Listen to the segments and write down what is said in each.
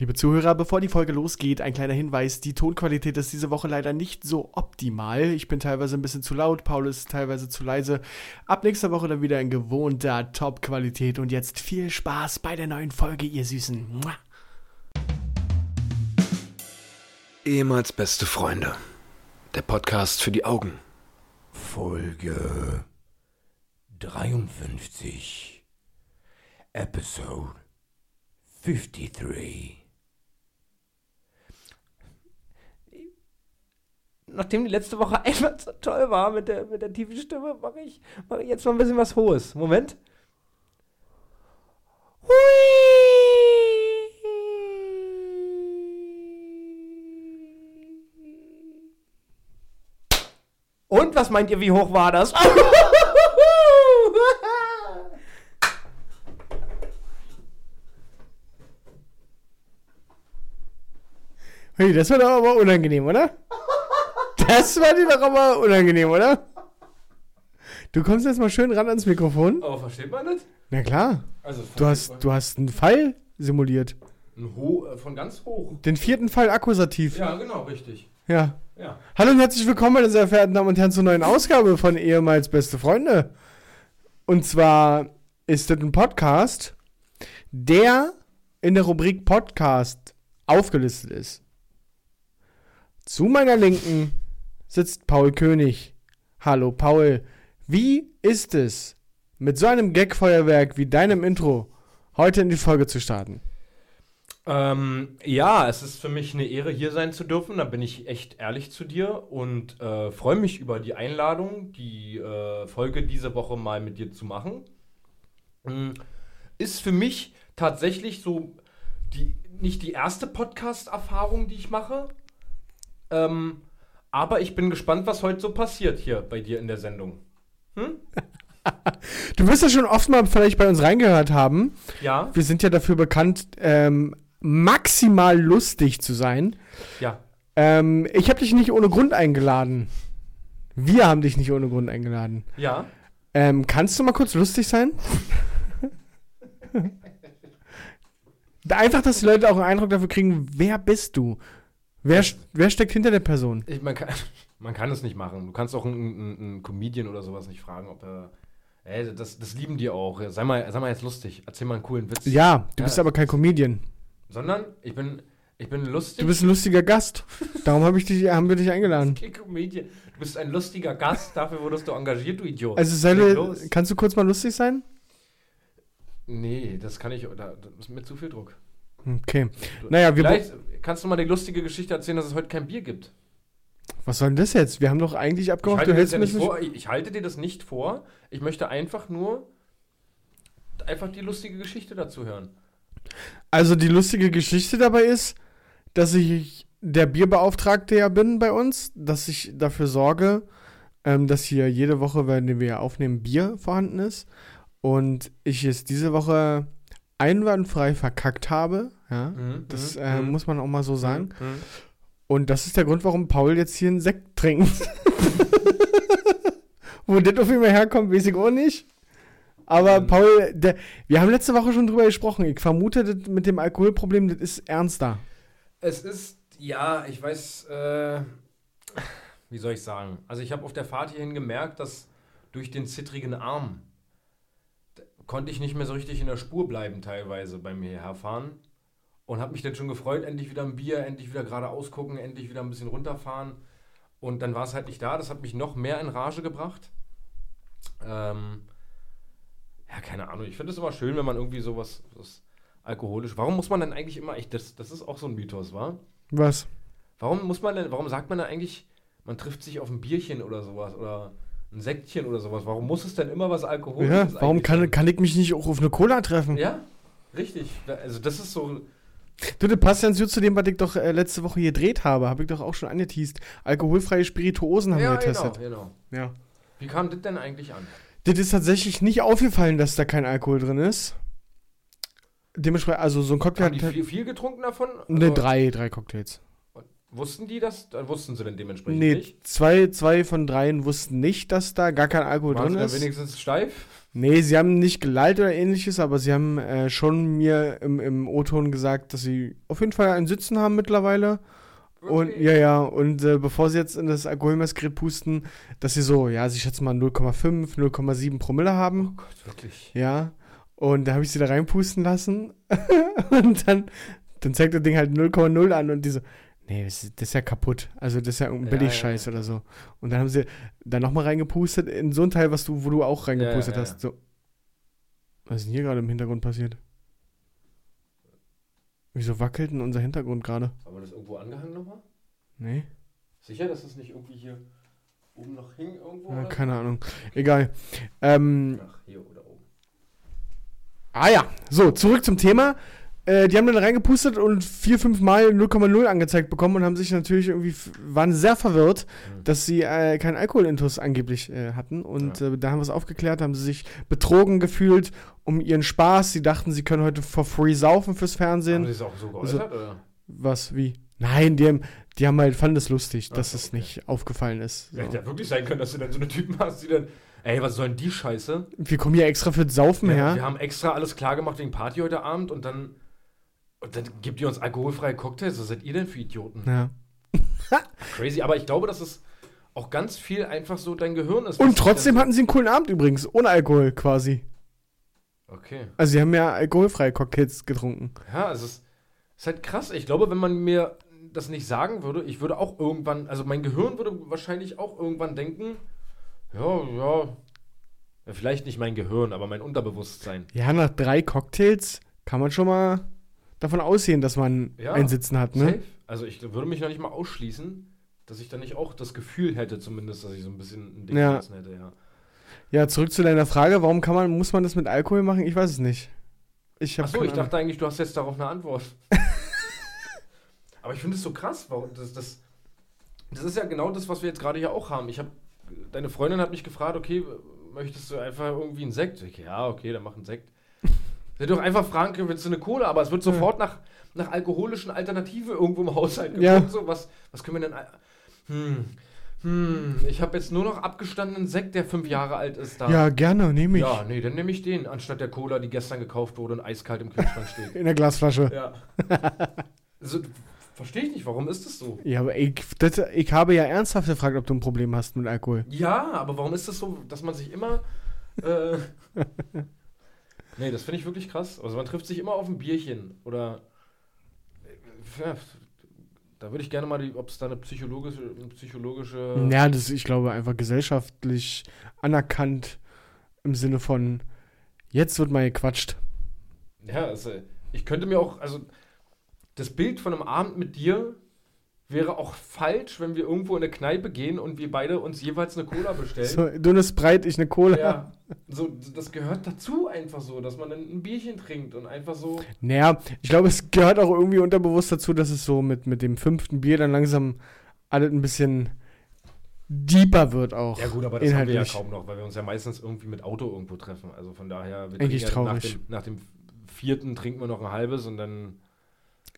Liebe Zuhörer, bevor die Folge losgeht, ein kleiner Hinweis. Die Tonqualität ist diese Woche leider nicht so optimal. Ich bin teilweise ein bisschen zu laut, Paul ist teilweise zu leise. Ab nächster Woche dann wieder in gewohnter Top-Qualität. Und jetzt viel Spaß bei der neuen Folge, ihr Süßen. Mua. Ehemals beste Freunde. Der Podcast für die Augen. Folge 53. Episode 53. Nachdem die letzte Woche einfach so toll war mit der, mit der tiefen Stimme, mache ich, mach ich jetzt mal ein bisschen was Hohes. Moment. Und was meint ihr, wie hoch war das? Hey, das doch aber unangenehm, oder? Das war dir doch aber unangenehm, oder? Du kommst jetzt mal schön ran ans Mikrofon. Aber versteht man das? Na klar. Also Du hast, du hast einen Fall simuliert. ein Ho äh, von ganz hoch. Den vierten Fall Akkusativ. Ja, genau, richtig. ja. Ja. Hallo und herzlich willkommen, meine sehr verehrten Damen und Herren, zur neuen Ausgabe von ehemals Beste Freunde. Und zwar ist das ein Podcast, der in der Rubrik Podcast aufgelistet ist. Zu meiner Linken sitzt Paul König. Hallo Paul, wie ist es, mit so einem Gagfeuerwerk wie deinem Intro heute in die Folge zu starten? Ähm, ja, es ist für mich eine Ehre, hier sein zu dürfen. Da bin ich echt ehrlich zu dir und äh, freue mich über die Einladung, die äh, Folge diese Woche mal mit dir zu machen. Ähm, ist für mich tatsächlich so die, nicht die erste Podcast-Erfahrung, die ich mache. Ähm, aber ich bin gespannt, was heute so passiert hier bei dir in der Sendung. Du wirst ja schon oft mal vielleicht bei uns reingehört haben. Ja? Wir sind ja dafür bekannt, ähm, maximal lustig zu sein. Ja. Ähm, ich habe dich nicht ohne Grund eingeladen. Wir haben dich nicht ohne Grund eingeladen. Ja. Ähm, kannst du mal kurz lustig sein? Einfach, dass die Leute auch einen Eindruck dafür kriegen, wer bist du? Wer, wer steckt hinter der Person? Ich, man, kann, man kann es nicht machen. Du kannst auch einen, einen, Comedian oder sowas nicht fragen, ob er. Ey, das, das lieben die auch. Sei mal, sei mal jetzt lustig. Erzähl mal einen coolen Witz. Ja, du Ja. bist aber kein Comedian. Sondern ich bin, ich bin lustig. Du bist ein lustiger Gast. Darum hab ich dich, haben wir dich eingeladen. kein Comedian. Du bist ein lustiger Gast. Dafür wurdest du engagiert, du Idiot. Also, los. kannst du kurz mal lustig sein? Nee, das kann ich. Da, das ist mir zu viel Druck. Okay. Naja, wir. Vielleicht kannst du mal die lustige Geschichte erzählen, dass es heute kein Bier gibt. Was soll denn das jetzt? Wir haben doch eigentlich Ich abgemacht, du hältst ja nicht. vor, ich, ich halte dir das nicht vor. Ich möchte einfach nur einfach die lustige Geschichte dazu hören. Also die lustige Geschichte dabei ist, dass ich der Bierbeauftragte ja bin bei uns, dass ich dafür sorge, ähm, dass hier jede Woche, wenn wir aufnehmen, Bier vorhanden ist. Und ich es diese Woche einwandfrei verkackt habe. Ja, Mhm, das mhm, äh, mhm. muss man auch mal so sagen. Mhm. Und das ist der Grund, warum Paul jetzt hier einen Sekt trinkt. Wo das auf jeden Fall herkommt, weiß ich auch nicht. Aber. Paul, der, wir haben letzte Woche schon drüber gesprochen. Ich vermute, das mit dem Alkoholproblem, das ist ernster. Es ist, ja, ich weiß, äh, wie soll ich sagen? Also ich habe auf der Fahrt hierhin gemerkt, dass durch den zittrigen Arm konnte ich nicht mehr so richtig in der Spur bleiben teilweise beim Hierherfahren. Und habe mich dann schon gefreut, endlich wieder ein Bier, endlich wieder geradeaus gucken, endlich wieder ein bisschen runterfahren. Und dann war es halt nicht da. Das hat mich noch mehr in Rage gebracht. Ähm, ja, keine Ahnung. Ich finde es immer schön, wenn man irgendwie sowas, was alkoholisch. Warum muss man denn eigentlich immer, ich, das, das ist auch so ein Mythos, war? Was? Warum muss man denn, warum sagt man denn eigentlich, man trifft sich auf ein Bierchen oder sowas oder ein Sektchen oder sowas? Warum muss es denn immer was Alkoholisches Ja, warum kann, kann ich mich nicht auch auf eine Cola treffen? Ja, richtig. Also das ist so, Du, das passt ganz gut zu dem, was ich doch äh, letzte Woche gedreht habe. Habe ich doch auch schon angeteased. Alkoholfreie Spirituosen haben wir ja, getestet. genau, genau. Ja. Wie kam das denn eigentlich an? Das ist tatsächlich nicht aufgefallen, dass da kein Alkohol drin ist. Dementsprechend, also so ein Cocktail Haben die viel, viel getrunken davon? ne, Also- drei, drei Cocktails. Wussten die das? Dann wussten sie denn dementsprechend Nee, nicht. zwei, zwei von dreien wussten nicht, dass da gar kein Alkohol Waren drin sie ist. wenigstens steif? Nee, sie haben nicht geleitet oder ähnliches, aber sie haben äh, schon mir im, im O-Ton gesagt, dass sie auf jeden Fall ein Sitzen haben mittlerweile. Und Okay. ja, ja, und äh, bevor sie jetzt in das Alkoholmessgerät pusten, dass sie so, ja, sie schätzen mal 0,5, 0,7 Promille Oh haben. Gott, wirklich. Ja. Und da habe ich sie da reinpusten lassen. und dann, dann zeigt das Ding halt 0,0 an und die so, nee, das ist, ja kaputt. Also das ist ja irgendein Ja, Billigscheiß ja, ja. oder so. Und dann haben sie da nochmal reingepustet in so ein Teil, was du, wo du auch reingepustet Ja, ja, ja. hast. So. Was ist denn hier gerade im Hintergrund passiert? Wieso wackelt denn unser Hintergrund gerade? Haben wir das irgendwo angehangen nochmal? Nee, Sicher, dass das nicht irgendwie hier oben noch hing irgendwo? ja, keine Ahnung. Egal. Ähm, Ach, hier oder oben. Ah ja, so, zurück zum Thema. Äh, die haben dann reingepustet und vier, fünf Mal 0,0 angezeigt bekommen und haben sich natürlich irgendwie, waren sehr verwirrt, Mhm. dass sie äh, keinen Alkoholintus angeblich äh, hatten. Und Ja. äh, da haben wir es aufgeklärt, haben sie sich betrogen gefühlt um ihren Spaß. Sie dachten, sie können heute for free saufen fürs Haben Fernsehen. sie es auch so geäußert? oder? Was, wie? Nein, die haben, die haben halt, fanden es lustig, Ach dass so, es okay. nicht aufgefallen ist. So. Hätte ja wirklich sein können, dass du dann so eine Typen hast, die dann, ey, was soll denn die Scheiße? Wir kommen hier extra für Saufen Ja, her. Wir haben extra alles klar gemacht wegen Party heute Abend und dann, und dann gibt ihr uns alkoholfreie Cocktails. Was seid ihr denn für Idioten? Ja. Crazy, aber ich glaube, dass es auch ganz viel einfach so dein Gehirn ist. Und trotzdem hatten sie einen coolen Abend übrigens, ohne Alkohol quasi. Okay. Also sie haben ja alkoholfreie Cocktails getrunken. Ja, es ist halt krass. Ich glaube, wenn man mir das nicht sagen würde, ich würde auch irgendwann, also mein Gehirn würde wahrscheinlich auch irgendwann denken, ja, ja vielleicht nicht mein Gehirn, aber mein Unterbewusstsein. Ja, nach drei Cocktails kann man schon mal davon ausgehen, dass man Ja, ein Sitzen hat, ne? Safe. Also ich würde mich noch nicht mal ausschließen, dass ich dann nicht auch das Gefühl hätte, zumindest, dass ich so ein bisschen ein Ding Ja. sitzen hätte, ja. Ja, zurück zu deiner Frage, warum kann man, muss man das mit Alkohol machen? Ich weiß es nicht. Ich Achso, ich dachte eigentlich, du hast jetzt darauf eine Antwort. Aber ich finde es so krass, warum das, das, das ist ja genau das, was wir jetzt gerade hier auch haben. Ich habe, deine Freundin hat mich gefragt, okay, möchtest du einfach irgendwie einen Sekt? Ich, ja, okay, dann mach einen Sekt. Hätte doch einfach fragen können, willst du eine Cola? Aber es wird sofort nach, nach alkoholischen Alternativen irgendwo im Haushalt geguckt. Ja. So, was, was können wir denn... Hm, hm, ich habe jetzt nur noch abgestandenen Sekt, der fünf Jahre alt ist da. Ja, gerne, nehme ich. Ja, nee, dann nehme ich den, anstatt der Cola, die gestern gekauft wurde und eiskalt im Kühlschrank steht. In der Glasflasche. Ja. also, verstehe ich nicht, warum ist das so? Ja, aber ich, das, ich habe ja ernsthaft gefragt, ob du ein Problem hast mit Alkohol. Ja, aber warum ist das so, dass man sich immer. Äh, nee, das finde ich wirklich krass. Also, man trifft sich immer auf ein Bierchen oder. äh, Ja, da würde ich gerne mal, die- ob es da eine psychologische. Eine psychologische Ja, das ist, ich glaube, einfach gesellschaftlich anerkannt im Sinne von, jetzt wird mal gequatscht. Ja, also, ich könnte mir auch, also das Bild von einem Abend mit dir wäre auch falsch, wenn wir irgendwo in eine Kneipe gehen und wir beide uns jeweils eine Cola bestellen. So, dünnes Breit, ich eine Cola. Ja, so, das gehört dazu einfach so, dass man dann ein Bierchen trinkt und einfach so. Naja, ich glaube, es gehört auch irgendwie unterbewusst dazu, dass es so mit, mit dem fünften Bier dann langsam alles ein bisschen deeper wird auch. Ja gut, aber das haben wir ja inhaltlich. kaum noch, weil wir uns ja meistens irgendwie mit Auto irgendwo treffen. Also von daher, wir Eigentlich ja traurig. Nach, dem, nach dem vierten trinken wir noch ein halbes und dann.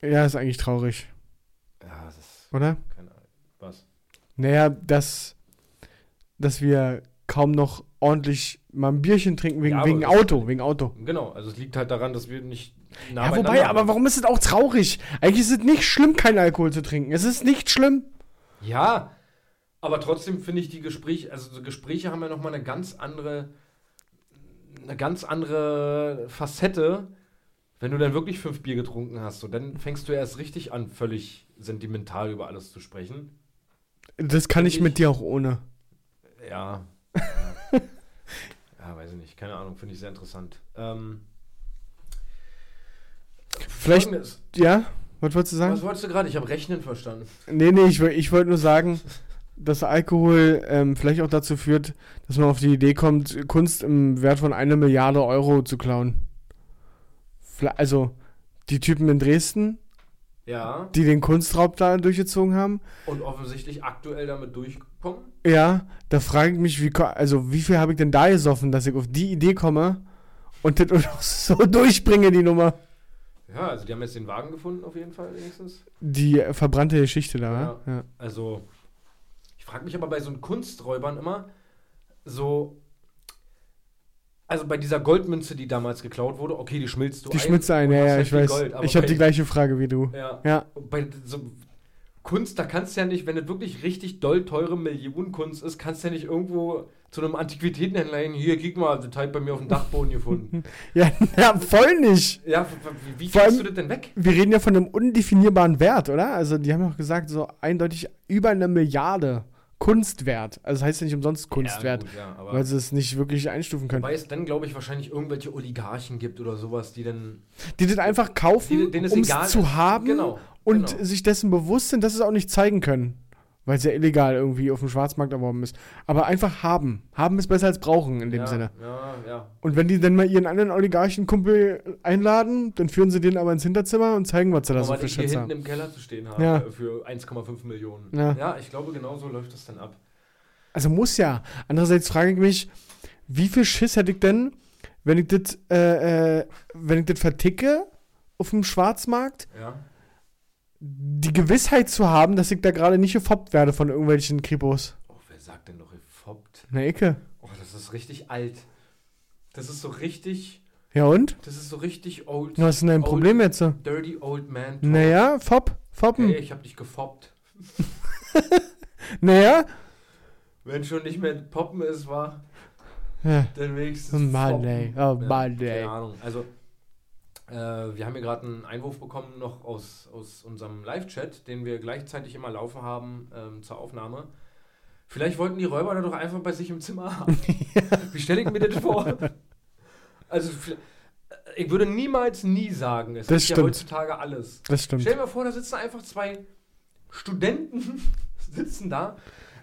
Ja, ist eigentlich traurig, Ja, das ist. Oder? Keine Ahnung. Was? Naja, dass, dass wir kaum noch ordentlich mal ein Bierchen trinken wegen, Ja, wegen Auto, wegen Auto. Genau, also es liegt halt daran, dass wir nicht. Nah Ja, wobei, aber warum ist es auch traurig? Eigentlich ist es nicht schlimm, keinen Alkohol zu trinken. Es ist nicht schlimm. Ja, aber trotzdem finde ich die Gespräche, also so Gespräche haben ja nochmal eine ganz andere, eine ganz andere Facette, wenn du dann wirklich fünf Bier getrunken hast. So, dann fängst du erst richtig an, völlig sentimental über alles zu sprechen. Das kann ich Ich- mit dir auch ohne. Ja. Ja, ja weiß ich nicht. Keine Ahnung, finde ich sehr interessant. Ähm, Vielleicht, Folgendes. ja? Was wolltest du sagen? Was wolltest du gerade? Ich habe Rechnen verstanden. Nee, nee, ich, ich wollte nur sagen, dass Alkohol ähm, vielleicht auch dazu führt, dass man auf die Idee kommt, Kunst im Wert von einer Milliarde Euro zu klauen. Also, die Typen in Dresden, Ja. die den Kunstraub da durchgezogen haben, Und offensichtlich aktuell damit durchkommen. ja, da frage ich mich, wie, also, wie viel habe ich denn da gesoffen, dass ich auf die Idee komme und das auch so durchbringe, die Nummer. Ja, also die haben jetzt den Wagen gefunden, auf jeden Fall wenigstens. Die verbrannte Geschichte da, Ja. ja. Also, ich frage mich aber bei so Kunsträubern immer, so. Also bei dieser Goldmünze, die damals geklaut wurde, okay, die schmilzt du Die ein. schmilzt ein, ja, ja, halt ich weiß. Gold, ich habe die gleiche Frage wie du. Ja. Ja. Bei so Kunst, da kannst du ja nicht, wenn das wirklich richtig doll teure Millionenkunst ist, kannst du ja nicht irgendwo zu einem Antiquitätenhändler hin, hier, guck mal, das halt bei mir auf dem Dachboden gefunden. Ja, ja, voll nicht. ja, wie, wie Vor kriegst allem- du das denn weg? Wir reden ja von einem undefinierbaren Wert, oder? Also, die haben ja auch gesagt, so eindeutig über eine Milliarde Kunstwert. Also, das heißt ja nicht umsonst Kunstwert, Ja, gut, ja, weil sie es nicht wirklich einstufen können. Wobei es dann, glaube ich, wahrscheinlich irgendwelche Oligarchen gibt oder sowas, die dann. Die das einfach kaufen, um es zu haben Genau, und genau. sich dessen bewusst sind, dass sie es auch nicht zeigen können. Weil es ja illegal irgendwie auf dem Schwarzmarkt erworben ist. Aber einfach haben. Haben ist besser als brauchen in dem ja, Sinne. Ja, ja. Und wenn die dann mal ihren anderen Oligarchenkumpel einladen, dann führen sie den aber ins Hinterzimmer und zeigen, was sie da so für Schätze hinten haben. im Keller zu stehen haben Ja. äh, für 1,5 Millionen. Ja. ja, ich glaube, genau so läuft das dann ab. Also muss ja. Andererseits frage ich mich, wie viel Schiss hätte ich denn, wenn ich das, äh, äh, wenn ich das verticke auf dem Schwarzmarkt, Ja. Die Gewissheit zu haben, dass ich da gerade nicht gefoppt werde von irgendwelchen Kripos. Oh, wer sagt denn noch gefoppt? Na, Ecke. Oh, das ist richtig alt. Das ist so richtig, Ja und? das ist so richtig old. Was ist denn dein old, Problem jetzt? so? Dirty old man. talk. Naja, fopp, foppen. Hey, ich hab dich gefoppt. Naja. Wenn schon nicht mehr Poppen ist, war, Ja. dann wenigstens Oh Mann, foppen. ey. Oh Ja, Mann, ey. Keine Ahnung. Also, äh, wir haben hier gerade einen Einwurf bekommen, noch aus, aus unserem Live-Chat, den wir gleichzeitig immer laufen haben ähm, zur Aufnahme. Vielleicht wollten die Räuber da doch einfach bei sich im Zimmer haben. Wie stelle ich mir das vor? Also, ich würde niemals nie sagen, es Das ist ja stimmt. heutzutage alles. Das stimmt. Stell dir mal vor, da sitzen einfach zwei Studenten, sitzen da.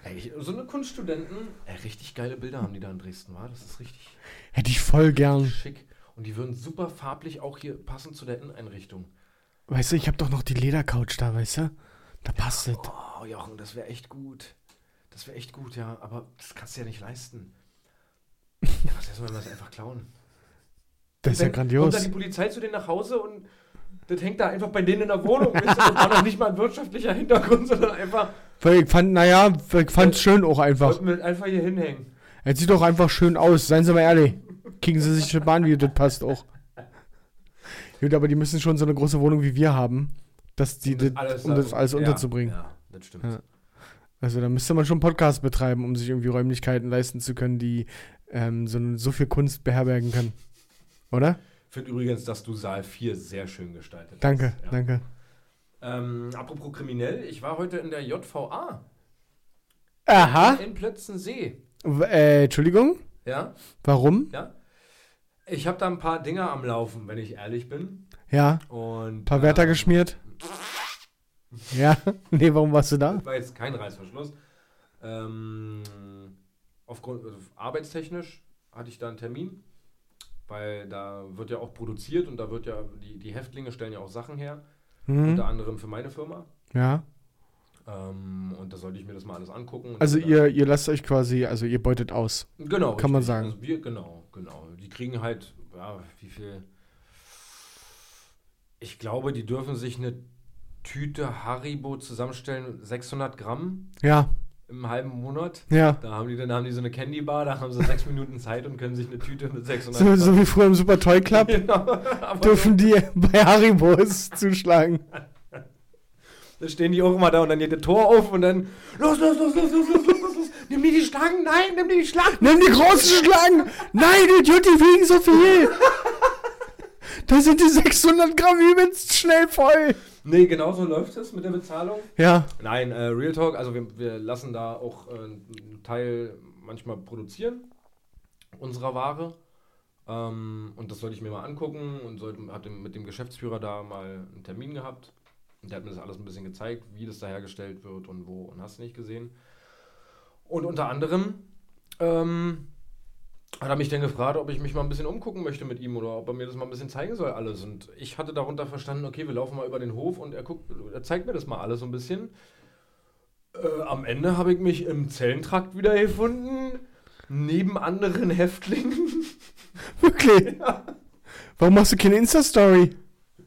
Ey, so eine Kunststudenten, ey, richtig geile Bilder haben die da in Dresden, war? Das ist richtig Hätte ich voll gern. schick. Und die würden super farblich auch hier passen zu der Inneneinrichtung. Weißt du, ich habe doch noch die Ledercouch da, weißt du? Da passt es. Oh, Jochen, das wäre echt gut. Das wäre echt gut, ja. Aber das kannst du ja nicht leisten. Ja, was heißt, wenn wir das einfach klauen? Das ist ja Wenn- Kommt grandios. dann die Polizei zu denen nach Hause und das hängt da einfach bei denen in der Wohnung. Weißt du, das war noch nicht mal ein wirtschaftlicher Hintergrund, sondern einfach, Weil ich fand, naja, ich fand es schön auch einfach. wollten wir einfach hier hinhängen. Es sieht doch einfach schön aus, seien Sie mal ehrlich. Kriegen Sie sich eine Bahn, wie das passt auch. Gut, aber die müssen schon so eine große Wohnung wie wir haben, dass die, das, um das alles ja, unterzubringen. Ja, das stimmt. Ja. Also da müsste man schon Podcast betreiben, um sich irgendwie Räumlichkeiten leisten zu können, die ähm, so, so viel Kunst beherbergen können. Oder? Ich finde übrigens, dass du Saal 4 sehr schön gestaltet hast. Danke, Ja. danke. Ähm, apropos kriminell, ich war heute in der JVA Aha. in Plötzensee. Äh, Entschuldigung? Ja, Warum? ja. Ich habe da ein paar Dinge am Laufen, wenn ich ehrlich bin. Ja, Und, ein paar Wärter ähm, geschmiert. Ja, nee, warum warst du da? Das war jetzt kein Reißverschluss. Ähm, aufgrund also arbeitstechnisch hatte ich da einen Termin, weil da wird ja auch produziert und da wird ja, die, die Häftlinge stellen ja auch Sachen her, Hm, unter anderem für meine Firma. ja. Ähm, und da sollte ich mir das mal alles angucken. Also ihr, ihr lasst euch quasi, also ihr beutet aus. Genau. Kann man sagen. Also wir, genau, genau. Die kriegen halt, ja, wie viel. Ich glaube, die dürfen sich eine Tüte Haribo zusammenstellen, 600 Gramm Ja, im halben Monat. ja. Da haben die dann haben die so eine Candy Bar, da haben sie sechs Minuten Zeit und können sich eine Tüte mit 600 So, so wie früher im Super Toy Club Genau. Dürfen die bei Haribos zuschlagen. Da stehen die auch immer da und dann geht das Tor auf und dann los, los, los, los, los, los, los, los, los. Nimm dir die Schlangen, nein, nimm dir die Schlangen. Nimm die großen Schlangen! Nein, Idiot, die wiegen so viel! Da sind die 600 Gramm übelst schnell voll. Nee, genau so läuft es mit der Bezahlung. Ja, Nein, äh, Real Talk, also wir, wir lassen da auch äh, einen Teil manchmal produzieren unserer Ware. Ähm, und das sollte ich mir mal angucken und sollte, hatte mit dem Geschäftsführer da mal einen Termin gehabt. Und der hat mir das alles ein bisschen gezeigt, wie das da hergestellt wird und wo und hast nicht gesehen. Und unter anderem ähm, hat er mich dann gefragt, ob ich mich mal ein bisschen umgucken möchte mit ihm oder ob er mir das mal ein bisschen zeigen soll alles. Und ich hatte darunter verstanden, okay, wir laufen mal über den Hof und er guckt, er zeigt mir das mal alles so ein bisschen. Äh, am Ende habe ich mich im Zellentrakt wiedergefunden, neben anderen Häftlingen. wirklich. Warum machst du keine Insta-Story?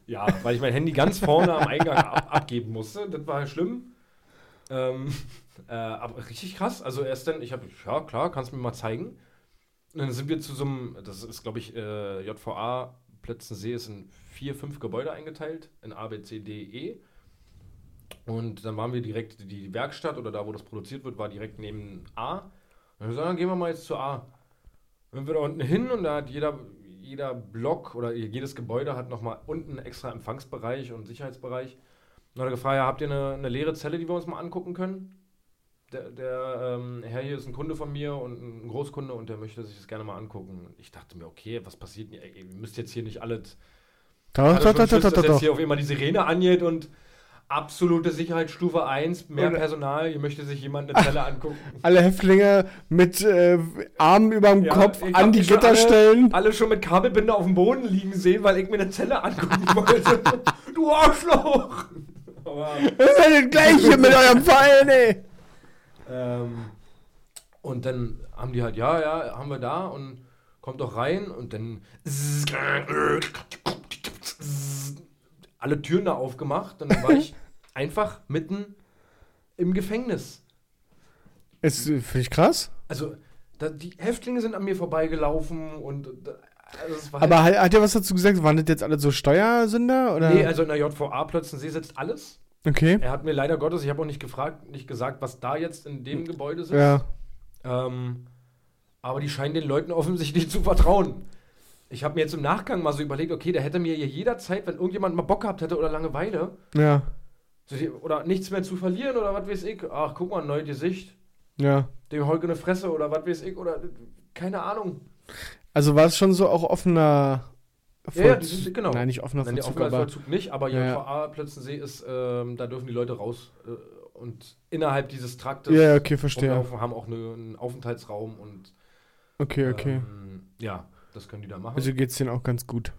Ja, weil ich mein Handy ganz vorne am Eingang ab abgeben musste. Das war schlimm. Ähm, äh, aber richtig krass. Also erst dann, ich habe, ja klar, kannst du mir mal zeigen. Und dann sind wir zu so einem, das ist glaube ich, äh, JVA Plötzensee ist in vier, fünf Gebäude eingeteilt, in A, B, C, D, E. Und dann waren wir direkt, die Werkstatt oder da, wo das produziert wird, war direkt neben A. Und dann gesagt, dann gehen wir mal jetzt zu A. Dann sind wir da unten hin und da hat jeder, jeder Block oder jedes Gebäude hat nochmal unten extra Empfangsbereich und Sicherheitsbereich. Und hat er gefragt, ja, habt ihr eine, eine leere Zelle, die wir uns mal angucken können? Der, der ähm, Herr hier ist ein Kunde von mir und ein Großkunde und der möchte sich das gerne mal angucken. Ich dachte mir, okay, was passiert? denn? Ey, Ihr müsst jetzt hier nicht alles Doch, doch, schon doch, Schiss, doch, dass doch, jetzt doch. hier auf immer die Sirene angeht und absolute Sicherheitsstufe 1, mehr Oder- Personal, hier möchte sich jemand eine Zelle angucken. Alle Häftlinge mit äh, Armen überm Ja, Kopf an die Gitter alle- stellen. Alle schon mit Kabelbinder auf dem Boden liegen sehen, weil ich mir eine Zelle angucken wollte. du Arschloch! Aber, Das ist ja das Gleiche mit eurem Verein, ey. ähm, und dann haben die halt, ja, ja, haben wir da und kommt doch rein und dann alle Türen da aufgemacht und dann war ich einfach mitten im Gefängnis. Ist, äh, finde ich krass. Also, da, die Häftlinge sind an mir vorbeigelaufen und äh, also war Aber hat, hat er was dazu gesagt? Waren das jetzt alle so Steuersünder? Oder? Nee, also in der JVA Plötzensee sitzt alles. okay. Er hat mir leider Gottes, ich habe auch nicht gefragt, nicht gesagt, was da jetzt in dem Gebäude sitzt. Ja. Ähm, aber die scheinen den Leuten offensichtlich zu vertrauen. Ich habe mir jetzt im Nachgang mal so überlegt, okay, der hätte mir hier jederzeit, wenn irgendjemand mal Bock gehabt hätte oder Langeweile, Ja. Oder nichts mehr zu verlieren oder was weiß ich, ach, guck mal, ein neues Gesicht, Ja. dem Holge eine Fresse oder was weiß ich, oder keine Ahnung. Also war es schon so auch offener Ja, ja, sind- genau. Nein, nicht offener Nein, der Vollzug, aber Aufenthaltsvollzug nicht, aber Ja, ja. Plötzensee ist, ähm, da dürfen die Leute raus äh, und innerhalb dieses Traktes ja, ja, okay, verstehe. haben auch eine, einen Aufenthaltsraum und Okay, okay. Ähm, ja, das können die da machen. Also geht's denen auch ganz gut.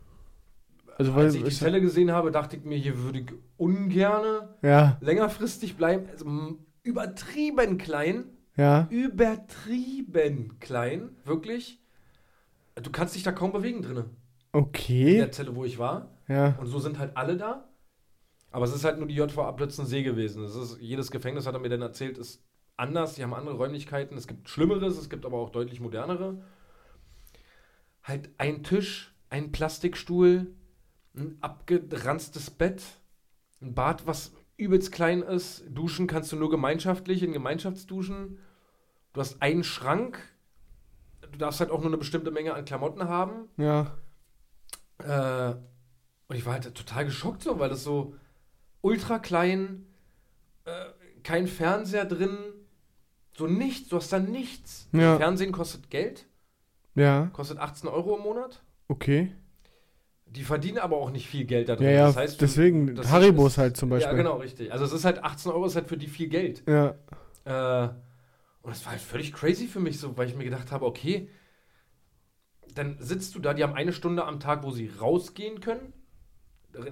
Also weil Als ich die Zelle gesehen habe, dachte ich mir, hier würde ich ungerne ja, längerfristig bleiben. Also, übertrieben klein. ja, Übertrieben klein. Wirklich. Du kannst dich da kaum bewegen drinnen. In okay, der Zelle, wo ich war. ja, Und so sind halt alle da. Aber es ist halt nur die JVA Plötzensee gewesen. Es ist, jedes Gefängnis, hat er mir dann erzählt, ist anders. Die haben andere Räumlichkeiten. Es gibt Schlimmeres, es gibt aber auch deutlich modernere. Halt ein Tisch, ein Plastikstuhl, ein abgeranztes Bett, ein Bad, was übelst klein ist. Duschen kannst du nur gemeinschaftlich in Gemeinschaftsduschen. Du hast einen Schrank. Du darfst halt auch nur eine bestimmte Menge an Klamotten haben. ja, Äh, und ich war halt total geschockt so, weil das so ultra klein, äh, kein Fernseher drin, so nichts, du hast da nichts. Ja. Fernsehen kostet Geld, ja, kostet 18 Euro im Monat. okay. Die verdienen aber auch nicht viel Geld da drin. Ja, ja, das heißt, deswegen das Haribos ist- halt zum Beispiel. Ja, genau, richtig. Also es ist halt 18 Euro ist halt für die viel Geld. Ja, Äh, und das war halt völlig crazy für mich so, weil ich mir gedacht habe, okay, dann sitzt du da, die haben eine Stunde am Tag, wo sie rausgehen können,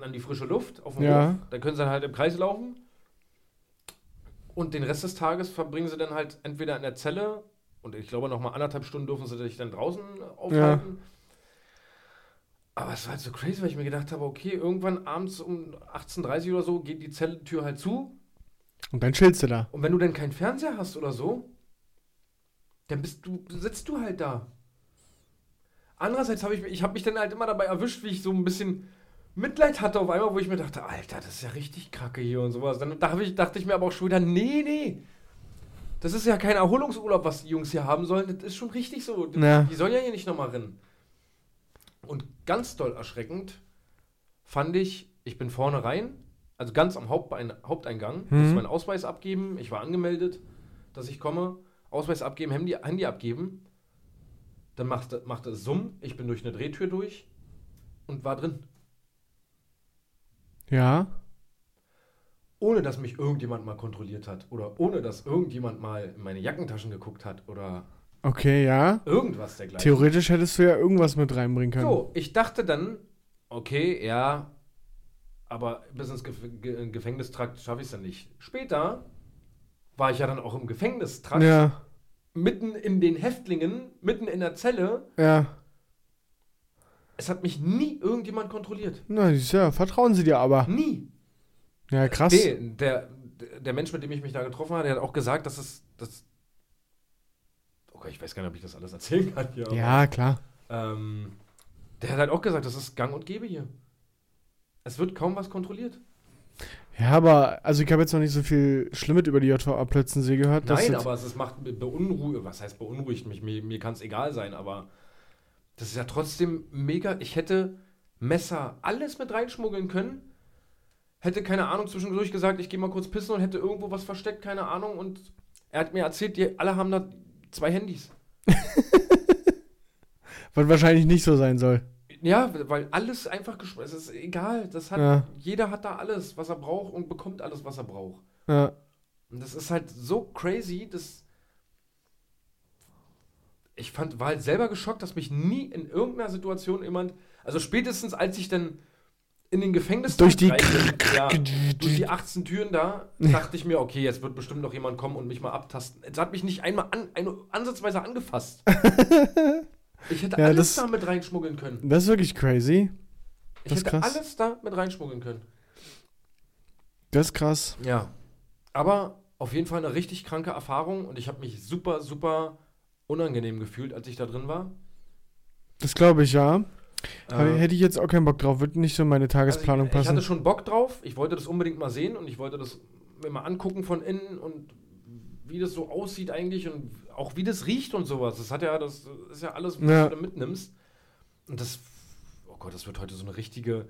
an die frische Luft, auf dem Ja. Hof, dann können sie dann halt im Kreis laufen. Und den Rest des Tages verbringen sie dann halt entweder in der Zelle und ich glaube nochmal anderthalb Stunden dürfen sie sich dann draußen aufhalten. Aber es war halt so crazy, weil ich mir gedacht habe, okay, irgendwann abends um 18.30 Uhr oder so geht die Zellentür halt zu und dann chillst du da. und wenn du dann keinen Fernseher hast oder so, dann bist du, sitzt du halt da. Andererseits habe ich, mich- ich habe mich dann halt immer dabei erwischt, wie ich so ein bisschen Mitleid hatte auf einmal, wo ich mir dachte, Alter, das ist ja richtig kacke hier und sowas. Dann da hab ich, dachte ich mir aber auch schon wieder, nee, nee. Das ist ja kein Erholungsurlaub, was die Jungs hier haben sollen. Das ist schon richtig so. Ja. Die sollen ja hier nicht nochmal rennen. Und ganz doll erschreckend fand ich, ich bin vorne rein, also ganz am Hauptbein, Haupteingang, Mhm. musste meinen Ausweis abgeben. Ich war angemeldet, dass ich komme. Ausweis abgeben, Handy, Handy abgeben. Dann machte, machte es Summ. Ich bin durch eine Drehtür durch und war drin. Ja, Ohne dass mich irgendjemand mal kontrolliert hat. Oder ohne dass irgendjemand mal in meine Jackentaschen geguckt hat. Oder okay, ja. irgendwas dergleichen. Theoretisch hättest du ja irgendwas mit reinbringen können. So, ich dachte dann, okay, ja, aber bis ins Gef Ge Gefängnistrakt schaffe ich es dann nicht. Später war ich ja dann auch im Gefängnistrakt, es hat mich nie irgendjemand kontrolliert. Na, ja, vertrauen sie dir aber. Nie. Ja, krass. Nee, der, der Mensch, mit dem ich mich da getroffen habe, der hat auch gesagt, dass es. Das okay, ich weiß gar nicht, ob ich das alles erzählen kann hier. Ja, klar. Ähm, der hat halt auch gesagt, das ist gang und gäbe hier. Es wird kaum was kontrolliert. Ja, aber, also ich habe jetzt noch nicht so viel Schlimmes über die JVA Plötzensee gehört. Nein, aber es ist, macht beunruhigt. Was heißt beunruhigt mich? Mir, mir kann es egal sein, aber das ist ja trotzdem mega. Ich hätte Messer, alles mit reinschmuggeln können. Hätte, keine Ahnung, zwischendurch gesagt, ich gehe mal kurz pissen und hätte irgendwo was versteckt, keine Ahnung. Und er hat mir erzählt, die alle haben da zwei Handys. Was wahrscheinlich nicht so sein soll. Ja, weil alles einfach. Es ist egal. Das hat, Ja. Jeder hat da alles, was er braucht und bekommt alles, was er braucht. Ja. Und das ist halt so crazy, dass. Ich fand, war halt selber geschockt, dass mich nie in irgendeiner Situation jemand. Also spätestens als ich dann in den Gefängnis Durch die- ja, durch die 18 Türen da, dachte ich mir, okay, jetzt wird bestimmt noch jemand kommen und mich mal abtasten. Es hat mich nicht einmal an, eine, ansatzweise angefasst. Ich hätte Ja, alles das- da mit reinschmuggeln können. Das ist wirklich crazy. Ich Das ist hätte krass. alles da mit reinschmuggeln können. Das ist krass. Ja. Aber auf jeden Fall eine richtig kranke Erfahrung und ich habe mich super, super unangenehm gefühlt, als ich da drin war. Das glaube ich, ja. Äh, hätte ich jetzt auch keinen Bock drauf. Würde nicht so in meine Tagesplanung also ich, ich passen. hatte schon Bock drauf. Ich wollte das unbedingt mal sehen und ich wollte das mir mal angucken von innen und wie das so aussieht eigentlich und auch wie das riecht und sowas. Das hat ja, das ist ja alles, was Ja. du da mitnimmst. Und das, oh Gott, das wird heute so eine richtige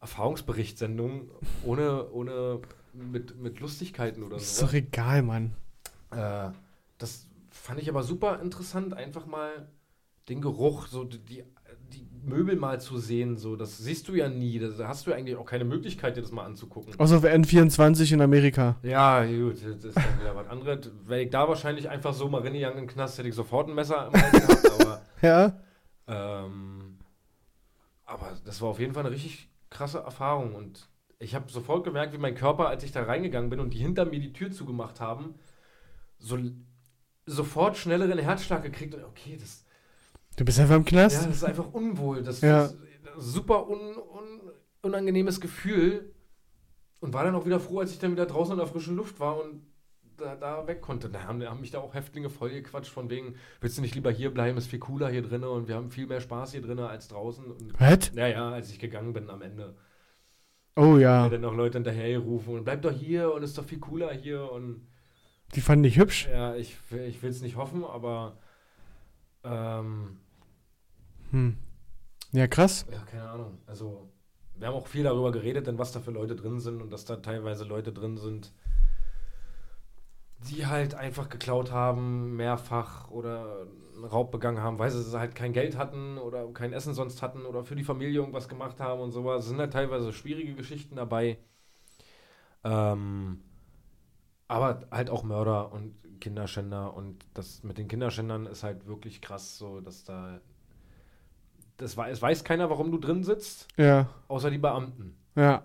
Erfahrungsberichtssendung ohne, ohne mit, mit Lustigkeiten oder ist so. doch egal, Mann. Äh, das fand ich aber super interessant, einfach mal den Geruch, so die Möbel mal zu sehen. So, das siehst du ja nie. Da hast du ja eigentlich auch keine Möglichkeit, dir das mal anzugucken. Außer auf N24 in Amerika. Ja, gut, das ist dann wieder was anderes. Wäre ich da wahrscheinlich einfach so mal reingegangen in den Knast, hätte ich sofort ein Messer im Hals gehabt, aber, Ja? ähm, aber das war auf jeden Fall eine richtig krasse Erfahrung und ich habe sofort gemerkt, wie mein Körper, als ich da reingegangen bin und die hinter mir die Tür zugemacht haben, so sofort schnelleren Herzschlag gekriegt und okay, das, Du bist einfach im Knast? ja, das ist einfach unwohl. Das Ja. ist ein super un, un, unangenehmes Gefühl. Und war dann auch wieder froh, als ich dann wieder draußen in der frischen Luft war und da, da weg konnte. Da haben, haben mich da auch Häftlinge vollgequatscht von wegen, willst du nicht lieber hier bleiben, ist viel cooler hier drinnen und wir haben viel mehr Spaß hier drinnen als draußen. Was? naja, als ich gegangen bin am Ende, Oh ja. dann noch Leute hinterhergerufen und bleib doch hier und ist doch viel cooler hier und Die fanden dich hübsch. ja, ich, ich will es nicht hoffen, aber ähm, Hm. Ja, krass. Ja, keine Ahnung. Also, wir haben auch viel darüber geredet, denn was da für Leute drin sind und dass da teilweise Leute drin sind, die halt einfach geklaut haben, mehrfach oder Raub begangen haben, weil sie halt kein Geld hatten oder kein Essen sonst hatten oder für die Familie irgendwas gemacht haben und sowas. Es sind halt teilweise schwierige Geschichten dabei. Ähm, aber halt auch Mörder und Kinderschänder und das mit den Kinderschändern ist halt wirklich krass, so dass da das weiß, es weiß keiner, warum du drin sitzt, Ja, außer die Beamten. ja.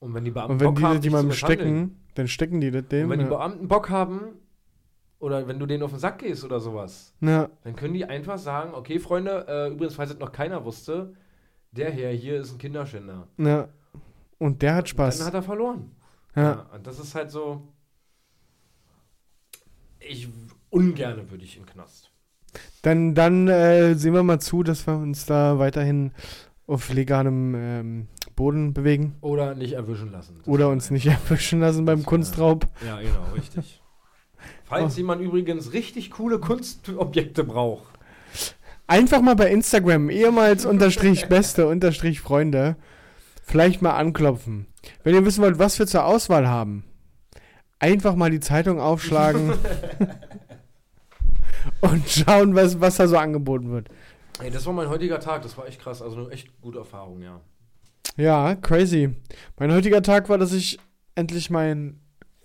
Und wenn die Beamten Und wenn Bock die haben, jemandem stecken, dann stecken die das und dem. wenn die Ja. Beamten Bock haben, oder wenn du denen auf den Sack gehst oder sowas, ja. dann können die einfach sagen, okay, Freunde, äh, übrigens, falls es noch keiner wusste, der Herr hier ist ein Kinderschänder. ja. Und der hat Spaß. Dann hat er verloren. ja. und das ist halt so. Ich ungerne würde ich in den Knast. Dann, dann äh, sehen wir mal zu, dass wir uns da weiterhin auf legalem ähm, Boden bewegen. Oder nicht erwischen lassen. Das Oder uns nicht erwischen lassen beim Kunstraub. Ja, genau, richtig. Falls Oh. jemand übrigens richtig coole Kunstobjekte braucht. Einfach mal bei Instagram, ehemals unterstrich beste unterstrich Freunde, vielleicht mal anklopfen. Wenn ihr wissen wollt, was wir zur Auswahl haben, einfach mal die Zeitung aufschlagen und schauen, was, was da so angeboten wird. Ey, das war mein heutiger Tag, das war echt krass. Also eine echt gute Erfahrung, ja. Ja, crazy. Mein heutiger Tag war, dass ich endlich meinen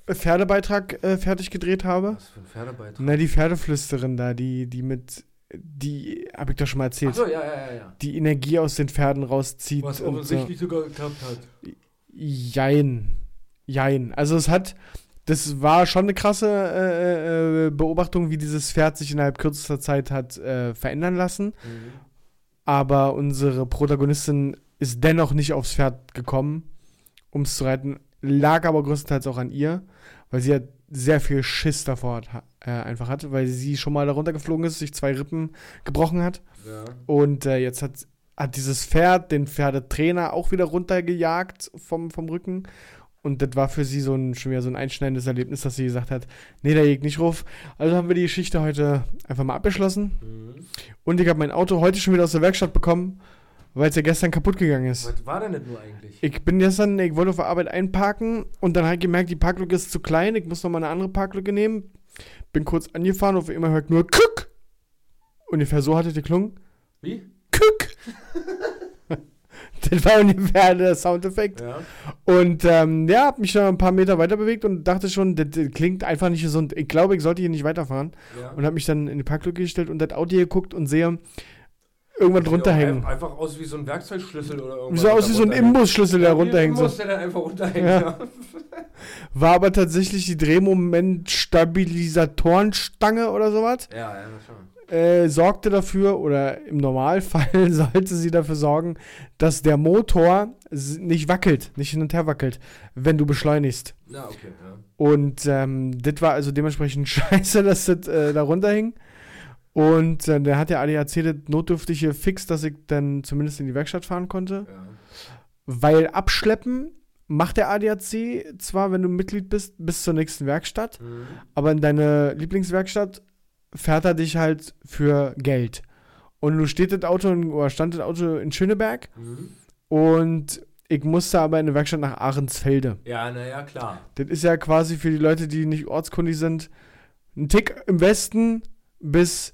Pferdebeitrag äh, fertig gedreht habe. Was für ein Pferdebeitrag. Na, die Pferdeflüsterin da, die, die mit, die, hab ich doch schon mal erzählt, Achso, ja, ja, ja, ja. die Energie aus den Pferden rauszieht. Was und so. offensichtlich sogar geklappt hat. Jein. Jein. Also es hat, das war schon eine krasse äh, äh, Beobachtung, wie dieses Pferd sich innerhalb kürzester Zeit hat äh, verändern lassen. Aber unsere Protagonistin ist dennoch nicht aufs Pferd gekommen, um es zu reiten. Lag aber größtenteils auch an ihr, weil sie hat sehr viel Schiss davor hat, äh, einfach hatte, weil sie schon mal darunter geflogen ist, sich zwei Rippen gebrochen hat. Ja. Und äh, jetzt hat, hat dieses Pferd den Pferdetrainer auch wieder runtergejagt vom, vom Rücken. Und das war für sie so ein, schon wieder so ein einschneidendes Erlebnis, dass sie gesagt hat, nee, der jägt nicht ruf. Also haben wir die Geschichte heute einfach mal abgeschlossen. Mhm. Und ich habe mein Auto heute schon wieder aus der Werkstatt bekommen, weil es ja gestern kaputt gegangen ist. Was war denn das nur eigentlich? Ich bin gestern, ich wollte auf der Arbeit einparken und dann habe ich gemerkt, die Parklücke ist zu klein. Ich muss noch mal eine andere Parklücke nehmen. Bin kurz angefahren, auf einmal hört nur Kuck. Ungefähr so hatte die klungen. Wie? Kuck. das war ungefähr der Soundeffekt. Ja. Und ähm, ja, hab mich schon ein paar Meter weiter bewegt und dachte schon, das, das klingt einfach nicht gesund. Ich glaube, ich sollte hier nicht weiterfahren. ja. Und habe mich dann in die Parklücke gestellt und das Auto geguckt und sehe irgendwann drunter hängen. Einfach aus wie so ein Werkzeugschlüssel oder irgendwas. So aus wie so ein. Imbusschlüssel, der runterhängt. So. Imbus, der dann einfach runterhängt. Ja. Ja. War aber tatsächlich die Drehmoment-Stabilisatorenstange oder sowas. Ja, ja, das schon. Äh, sorgte dafür, oder im Normalfall sollte sie dafür sorgen, dass der Motor nicht wackelt, nicht hin und her wackelt, wenn du beschleunigst. Ja, okay. Ja. Und ähm, das war also dementsprechend scheiße, dass das äh, da runterhing. Und äh, der hat der ADAC das notdürftige Fix, dass ich dann zumindest in die Werkstatt fahren konnte. Ja. Weil abschleppen macht der ADAC zwar, wenn du Mitglied bist, bis zur nächsten Werkstatt, Mhm. aber in deine Lieblingswerkstatt fährt er dich halt für Geld. Und du steht das Auto in, oder stand das Auto in Schöneberg Mhm. und ich musste aber in eine Werkstatt nach Ahrensfelde. Ja, naja, klar. Das ist ja quasi für die Leute, die nicht ortskundig sind, ein Tick im Westen bis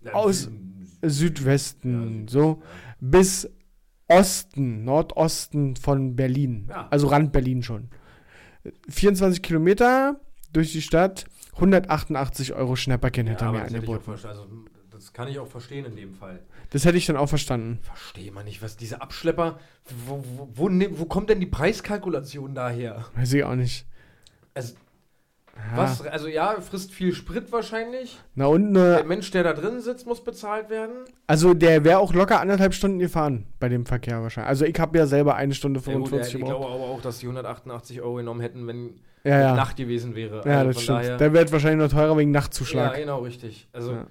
Ja, Aus- Süden- Südwesten, Ja, so bis Osten, Nordosten von Berlin. Ja. Also Rand Berlin schon. 24 Kilometer durch die Stadt, 188 Euro Schnäpperchen Ja, hätte er mir ich angeboten. Also, das kann ich auch verstehen in dem Fall. Das hätte ich dann auch verstanden. Verstehe man nicht, was diese Abschlepper. Wo, wo, wo, ne- wo kommt denn die Preiskalkulation daher? Weiß ich auch nicht. Also, Ja. was? Also, ja, frisst viel Sprit wahrscheinlich. Na und Der ne, Mensch, der da drin sitzt, muss bezahlt werden. also der wäre auch locker anderthalb Stunden gefahren bei dem Verkehr wahrscheinlich. Also ich habe ja selber eine Stunde Ja, gut, 45 ja, ich gebraucht. glaube aber auch, dass die 188 Euro genommen hätten, wenn Ja, ja. Nacht gewesen wäre. Ja, Also das stimmt. daher- Der wird wahrscheinlich noch teurer wegen Ja, Nachtzuschlag. genau, richtig. Also Ja.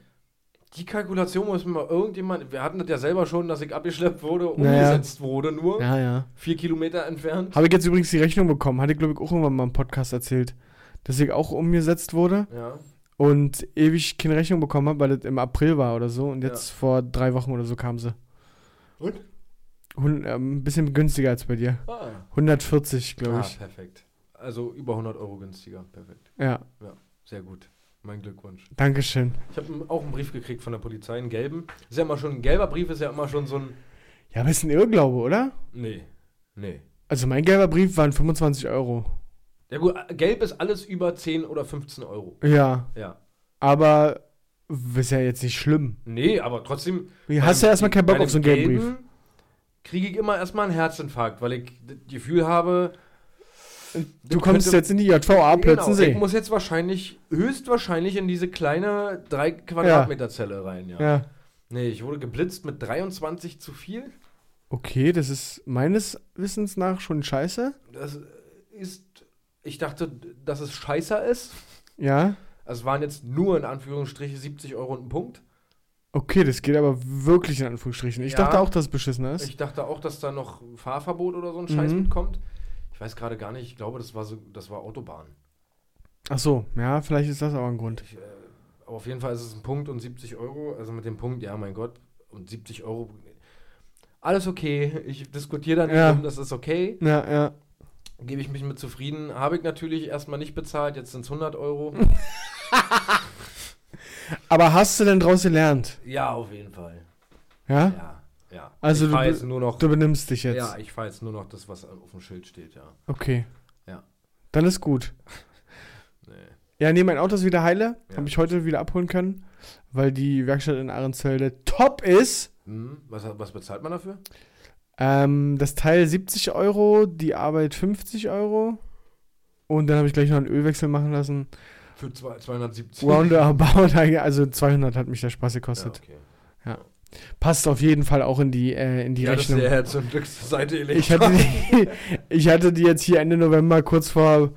die Kalkulation muss mir mal irgendjemand, wir hatten das ja selber schon, dass ich abgeschleppt wurde, Naja. umgesetzt wurde nur, Ja, ja. vier Kilometer entfernt. Habe ich jetzt übrigens die Rechnung bekommen. Hatte ich, glaube ich, auch irgendwann mal im Podcast erzählt. Dass ich auch umgesetzt wurde Ja, und ewig keine Rechnung bekommen habe, weil das im April war oder so. Und jetzt Ja. vor drei Wochen oder so kam sie. Und? Ähm, ein bisschen günstiger als bei dir. ah, 140, glaube ah, ich. perfekt. Also über 100 Euro günstiger, perfekt. Ja, Sehr gut. Mein Glückwunsch. Dankeschön. Ich habe auch einen Brief gekriegt von der Polizei, einen gelben. Ist ja immer schon, ein gelber Brief ist ja immer schon so ein, Ja, aber ist ein Irrglaube, oder? nee, nee. Also mein gelber Brief waren 25 Euro. Ja gut, gelb ist alles über 10 oder 15 Euro. Ja, Ja. aber ist ja jetzt nicht schlimm. Nee, aber trotzdem. Wie, Hast du ja erstmal keinen Bock auf so einen gelben Brief? Kriege ich immer erstmal einen Herzinfarkt, weil ich das Gefühl habe, Du kommst könnte- jetzt in die JVA genau, Plötzensee. ich muss jetzt wahrscheinlich, höchstwahrscheinlich in diese kleine 3 Quadratmeter Zelle rein, ja. ja. Nee, ich wurde geblitzt mit 23 zu viel. Okay, das ist meines Wissens nach schon scheiße. Das ist, ich dachte, dass es scheißer ist. Ja. Also es waren jetzt nur in Anführungsstriche 70 Euro und ein Punkt. Okay, das geht aber wirklich in Anführungsstrichen. Ich Ja. dachte auch, dass es beschissen ist. Ich dachte auch, dass da noch Fahrverbot oder so ein Scheiß Mhm. mitkommt. Ich weiß gerade gar nicht, ich glaube, das war so, das war Autobahn. Ach so, ja, vielleicht ist das aber ein Grund. Ich, äh, aber auf jeden Fall ist es ein Punkt und 70 Euro. Also mit dem Punkt, ja, mein Gott, und 70 Euro. Alles okay. Ich diskutiere da nicht Ja. rum, das ist okay. Ja, ja. Gebe ich mich mit zufrieden. Habe ich natürlich erstmal nicht bezahlt, jetzt sind es 100 Euro. Aber hast du denn draus gelernt? ja, auf jeden Fall. Ja? Ja, ja. Also ich du fahre be- jetzt nur noch. Du benimmst dich jetzt. Ja, ich fahre jetzt nur noch das, was auf dem Schild steht, ja. Okay. Ja. Dann ist gut. Nee. Ja, nee, mein Auto ist wieder heile. Ja. Habe ich heute wieder abholen können, weil die Werkstatt in Ahrensfelde top ist. Hm, was, was bezahlt man dafür? Ähm, das Teil 70 Euro, die Arbeit 50 Euro. Und dann habe ich gleich noch einen Ölwechsel machen lassen. Für zwei, 270. Roundabout, also 200 hat mich der Spaß ja, gekostet. okay. Ja. Passt auf jeden Fall auch in die, äh, in die ja, Rechnung. Das ist ja zum Glück zur Seite. Ich hatte, die, ich hatte die jetzt hier Ende November kurz vor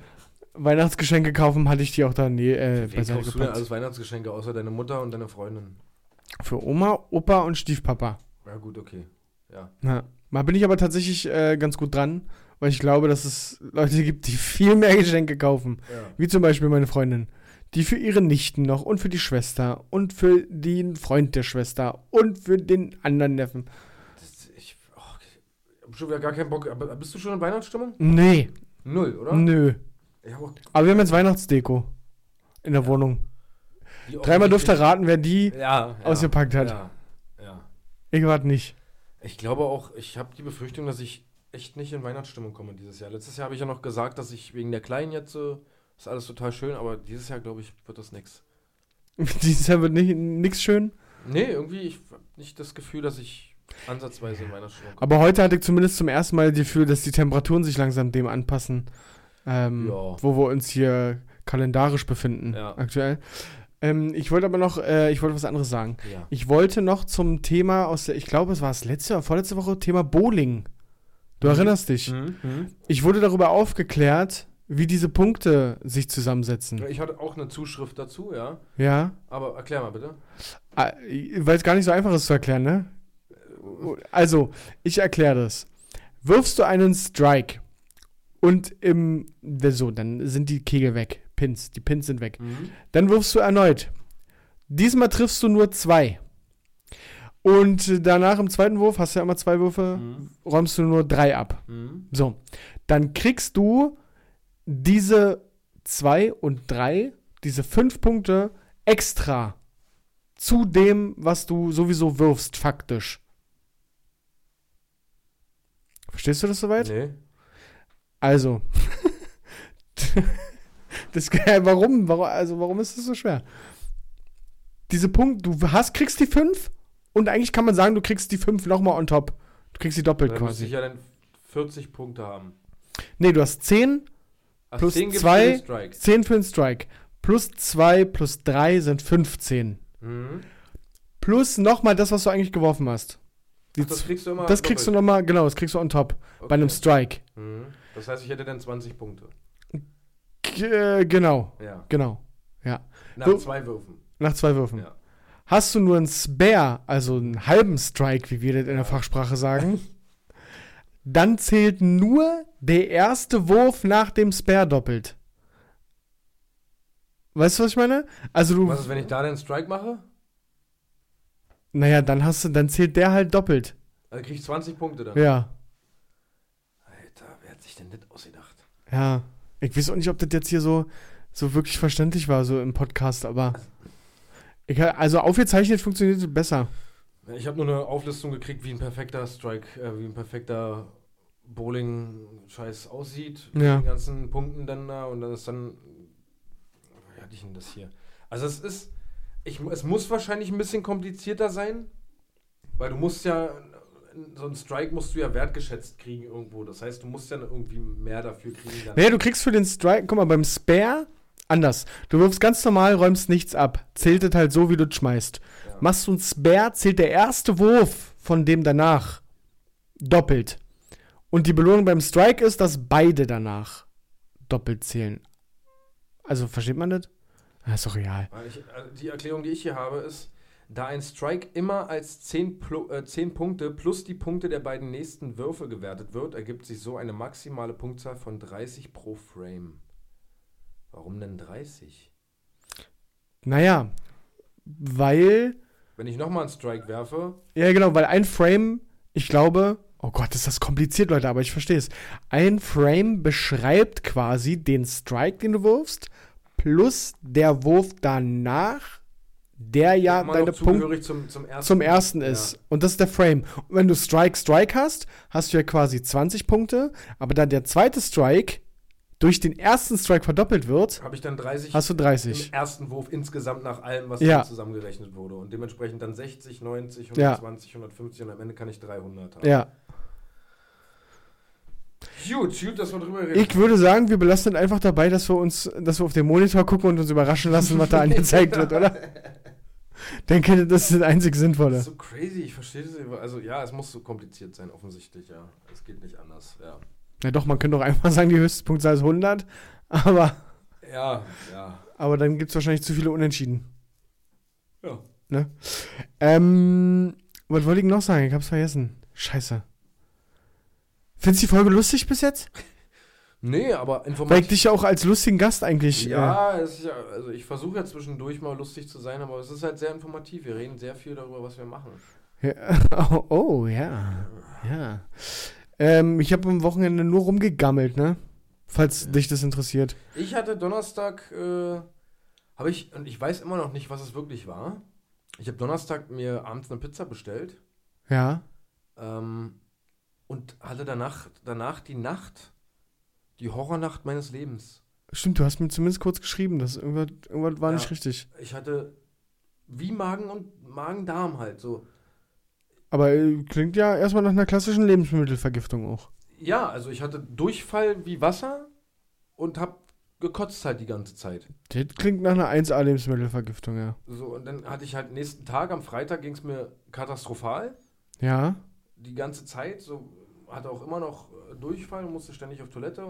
Weihnachtsgeschenke kaufen, hatte ich die auch dann nee, äh, Wen beiseite kaufst du denn gepackt. alles Weihnachtsgeschenke, außer deine Mutter und deine Freundin? Für Oma, Opa und Stiefpapa. Ja, gut, okay. Ja. Ja. Mal bin ich aber tatsächlich äh, ganz gut dran, weil ich glaube, dass es Leute gibt, die viel mehr Geschenke kaufen. ja. Wie zum Beispiel meine Freundin. Die für ihre Nichten noch und für die Schwester und für den Freund der Schwester und für den anderen Neffen. Das, ich oh, ich hab schon wieder gar keinen Bock. Aber bist du schon in Weihnachtsstimmung? Nee, Null, oder? nö. Ja, aber wir haben jetzt Weihnachtsdeko in der Wohnung. wie Dreimal dürft ihr offensichtlich- raten, wer die. ja, ja, ausgepackt hat. Ja, ja. Ich warte nicht. Ich glaube auch, ich habe die Befürchtung, dass ich echt nicht in Weihnachtsstimmung komme dieses Jahr. Letztes Jahr habe ich ja noch gesagt, dass ich wegen der Kleinen jetzt äh, ist alles total schön, aber dieses Jahr, glaube ich, wird das nix. Dieses Jahr wird nicht, nix schön. Nee, irgendwie, ich habe nicht das Gefühl, dass ich ansatzweise in Weihnachtsstimmung komme. Aber heute hatte ich zumindest zum ersten Mal das Gefühl, dass die Temperaturen sich langsam dem anpassen, ähm, wo wir uns hier kalendarisch befinden Ja. aktuell. Ähm, ich wollte aber noch, äh, ich wollte was anderes sagen. Ja. Ich wollte noch zum Thema aus der, ich glaube, es war das letzte oder vorletzte Woche, Thema Bowling. Du Mhm. erinnerst dich. Mhm. Mhm. Ich wurde darüber aufgeklärt, wie diese Punkte sich zusammensetzen. Ich hatte auch eine Zuschrift dazu, ja. Ja. Aber erklär mal bitte. Ah, Weil es gar nicht so einfach ist zu erklären, ne? Also, ich erkläre das. Wirfst du einen Strike und im. So, dann sind die Kegel weg. Pins. Die Pins sind weg. Mhm. Dann wirfst du erneut. Diesmal triffst du nur zwei. Und danach im zweiten Wurf, hast du ja immer zwei Würfe, Mhm. räumst du nur drei ab. Mhm. So. Dann kriegst du diese zwei und drei, diese fünf Punkte extra zu dem, was du sowieso wirfst, faktisch. Verstehst du das soweit? Nee. Also. das, warum, warum? Also, warum ist das so schwer? Diese Punkte, du hast, kriegst die fünf und eigentlich kann man sagen, du kriegst die fünf nochmal on top. Du kriegst die doppelt Dann müsste ich quasi. ja dann 40 Punkte haben. Nee, du hast 10, Ach, Plus 10 gibt's zwei. für den Strike. 10 für den Strike. Plus 2 plus 3 sind 15. Mhm. Plus nochmal das, was du eigentlich geworfen hast. Ach, das kriegst du immer. das kriegst du doppelt. nochmal, genau, das kriegst du on top. Okay. Bei einem Strike. Mhm. Das heißt, ich hätte dann 20 Punkte. G äh, genau, Ja. genau. Nach Du- zwei Würfen. Nach zwei Würfen. Ja. Hast du nur einen Spare, also einen halben Strike, wie wir das in der Fachsprache sagen, dann zählt nur der erste Wurf nach dem Spare doppelt. Weißt du, was ich meine? Also du, Was ist, wenn ich da den Strike mache? naja, dann hast du, dann zählt der halt doppelt. Dann krieg ich 20 Punkte dann. Ja, Alter, wer hat sich denn das ausgedacht? ja. Ich weiß auch nicht, ob das jetzt hier so, so wirklich verständlich war, so im Podcast, aber ich, also aufgezeichnet funktioniert es besser. Ich habe nur eine Auflistung gekriegt, wie ein perfekter Strike, äh, wie ein perfekter Bowling-Scheiß aussieht. Mit Ja. den ganzen Punkten dann da und dann ist dann. Wie hatte ich denn das hier? Also es ist. Ich, es muss wahrscheinlich ein bisschen komplizierter sein, weil du musst ja. So ein Strike musst du ja wertgeschätzt kriegen irgendwo. Das heißt, du musst ja irgendwie mehr dafür kriegen. Naja, du kriegst für den Strike, guck mal, beim Spare anders. Du wirfst ganz normal, räumst nichts ab. Zählt es halt so, wie du es schmeißt. Ja. Machst du einen Spare, zählt der erste Wurf von dem danach doppelt. Und die Belohnung beim Strike ist, dass beide danach doppelt zählen. Also, versteht man das? Ja, ist doch real. Ich, also die Erklärung, die ich hier habe, ist, da ein Strike immer als 10, Plu äh, 10 Punkte plus die Punkte der beiden nächsten Würfe gewertet wird, ergibt sich so eine maximale Punktzahl von 30 pro Frame. Warum denn 30? Naja, weil Wenn ich nochmal einen Strike werfe, Ja, genau, weil ein Frame, ich glaube, oh Gott, ist das kompliziert, Leute, aber ich verstehe es. Ein Frame beschreibt quasi den Strike, den du wirfst, plus der Wurf danach, der ja deine Punkte zum, zum ersten. zum ersten ist. Und das ist der Frame. Und wenn du Strike, Strike hast, hast du ja quasi 20 Punkte, aber da der zweite Strike durch den ersten Strike verdoppelt wird, Habe ich dann 30 hast du im 30. ersten Wurf insgesamt nach allem, was Ja. dann zusammengerechnet wurde. Und dementsprechend dann 60, 90, Ja. 120, 150 und am Ende kann ich 300 haben. Ja. Gut, gut, dass wir drüber reden. Ich würde sagen, wir belassen einfach dabei, dass wir uns, dass wir auf den Monitor gucken und uns überraschen lassen, was da angezeigt wird, oder? denke, das ist das einzig Das Sinnvolle. ist so crazy, ich verstehe das. nicht. Also ja, es muss so kompliziert sein, offensichtlich, ja. Es geht nicht anders, ja. Ja doch, man könnte doch einfach sagen, die höchste Punktzahl ist 100, aber, Ja, ja. aber dann gibt es wahrscheinlich zu viele Unentschieden. Ja. Ne? Ähm, was wollte ich noch sagen? Ich hab's vergessen. Scheiße. Findest du die Folge lustig bis jetzt? Nee, aber Weil ich informativ. dich ja auch als lustigen Gast eigentlich. Ja, es ist ja, also ich versuche ja zwischendurch mal lustig zu sein, aber es ist halt sehr informativ. Wir reden sehr viel darüber, was wir machen. Äh, ja. Oh, oh, ja. Ja. Ähm, ich habe am Wochenende nur rumgegammelt, ne? Falls dich das interessiert. Ich hatte Donnerstag, äh, habe ich, und ich weiß immer noch nicht, was es wirklich war. Ich habe Donnerstag mir abends eine Pizza bestellt Ja. ähm, und hatte danach, danach die Nacht, die Horrornacht meines Lebens. Stimmt, du hast mir zumindest kurz geschrieben, dass irgendwas, irgendwas war Ja. nicht richtig. Ich hatte wie Magen und Magen-Darm halt so. Aber äh, klingt ja erstmal nach einer klassischen Lebensmittelvergiftung auch. Ja, also ich hatte Durchfall wie Wasser und hab gekotzt halt die ganze Zeit. Das klingt nach einer 1A-Lebensmittelvergiftung, ja. So, und dann hatte ich halt nächsten Tag, am Freitag ging es mir katastrophal. Ja. Die ganze Zeit, so hatte auch immer noch äh, Durchfall und musste ständig auf Toilette.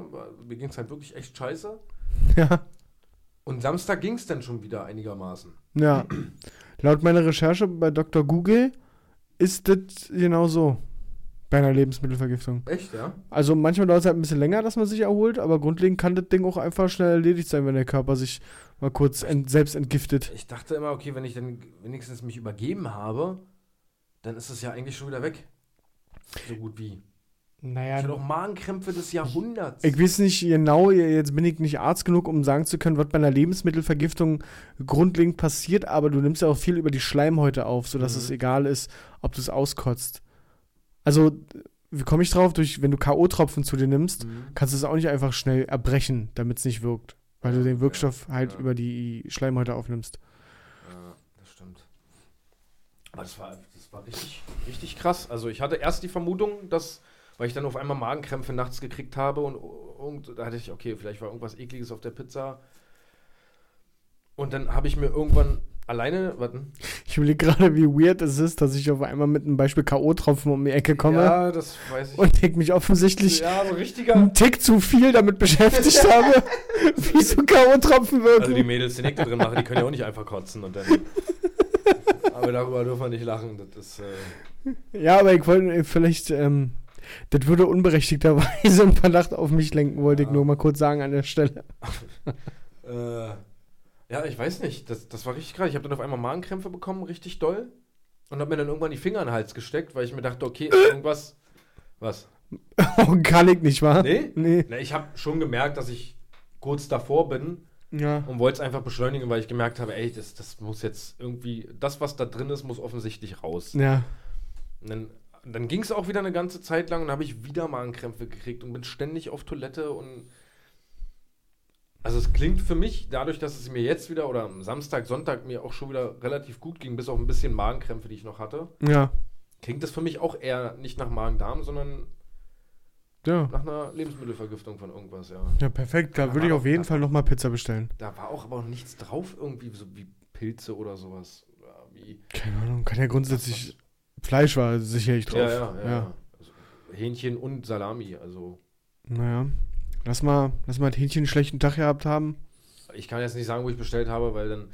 Mir ging es halt wirklich echt scheiße. Ja. Und Samstag ging es dann schon wieder einigermaßen. Ja. Laut meiner Recherche bei Dr. Google ist das genau so. Bei einer Lebensmittelvergiftung. Echt, ja? Also manchmal dauert es halt ein bisschen länger, dass man sich erholt, aber grundlegend kann das Ding auch einfach schnell erledigt sein, wenn der Körper sich mal kurz ent selbst entgiftet. Ich dachte immer, okay, wenn ich dann wenigstens mich übergeben habe, dann ist es ja eigentlich schon wieder weg. So gut wie. Ich Naja, hatte auch Magenkrämpfe des Jahrhunderts. ich weiß nicht genau, jetzt bin ich nicht Arzt genug, um sagen zu können, was bei einer Lebensmittelvergiftung grundlegend passiert, aber du nimmst ja auch viel über die Schleimhäute auf, sodass Mhm. es egal ist, ob du es auskotzt. Also, wie komme ich drauf? Durch, wenn du K.O.-Tropfen zu dir nimmst, Mhm. kannst du es auch nicht einfach schnell erbrechen, damit es nicht wirkt. Weil du den Wirkstoff Ja, halt ja. über die Schleimhäute aufnimmst. Ja, das stimmt. Aber das war, das war richtig, richtig krass. Also ich hatte erst die Vermutung, dass, weil ich dann auf einmal Magenkrämpfe nachts gekriegt habe und, und da hatte ich, okay, vielleicht war irgendwas ekliges auf der Pizza. Und dann habe ich mir irgendwann alleine, warten. Ich überlege gerade, wie weird es ist, dass ich auf einmal mit einem Beispiel K.O.-Tropfen um die Ecke komme Ja, das weiß ich. und ich mich offensichtlich ja, so richtiger. einen Tick zu viel damit beschäftigt habe, wie so K.O.-Tropfen wirken. Also die Mädels, die Nick da drin machen, die können ja auch nicht einfach kotzen und dann. Aber darüber dürfen wir nicht lachen. Das ist. Äh, Ja, aber ich wollte vielleicht, ähm, das würde unberechtigterweise einen Verdacht auf mich lenken, wollte ich Ja. nur mal kurz sagen an der Stelle. Äh, ja, ich weiß nicht. Das, das war richtig krass. Ich habe dann auf einmal Magenkrämpfe bekommen, richtig doll. Und habe mir dann irgendwann die Finger in den Hals gesteckt, weil ich mir dachte, okay, ist irgendwas. Was? Oh, kann ich nicht, wa? Nee? Nee. Na, ich habe schon gemerkt, dass ich kurz davor bin Ja. und wollte es einfach beschleunigen, weil ich gemerkt habe, ey, das, das muss jetzt irgendwie. Das, was da drin ist, muss offensichtlich raus. Ja. Und dann, dann ging es auch wieder eine ganze Zeit lang und habe ich wieder Magenkrämpfe gekriegt und bin ständig auf Toilette und also es klingt für mich, dadurch, dass es mir jetzt wieder oder am Samstag, Sonntag mir auch schon wieder relativ gut ging, bis auf ein bisschen Magenkrämpfe, die ich noch hatte, Ja. klingt das für mich auch eher nicht nach Magen-Darm, sondern Ja. nach einer Lebensmittelvergiftung von irgendwas, ja. Ja, perfekt. Da Da würde ich auf jeden da- Fall nochmal Pizza bestellen. Da war auch aber auch nichts drauf, irgendwie so wie Pilze oder sowas. Ja, wie, Keine Ahnung. Kann ja grundsätzlich. Fleisch war sicherlich drauf. ja, ja, ja. ja. Also Hähnchen und Salami, also Naja. Lass mal, lass mal das Hähnchen einen schlechten Tag gehabt haben. ich kann jetzt nicht sagen, wo ich bestellt habe, weil dann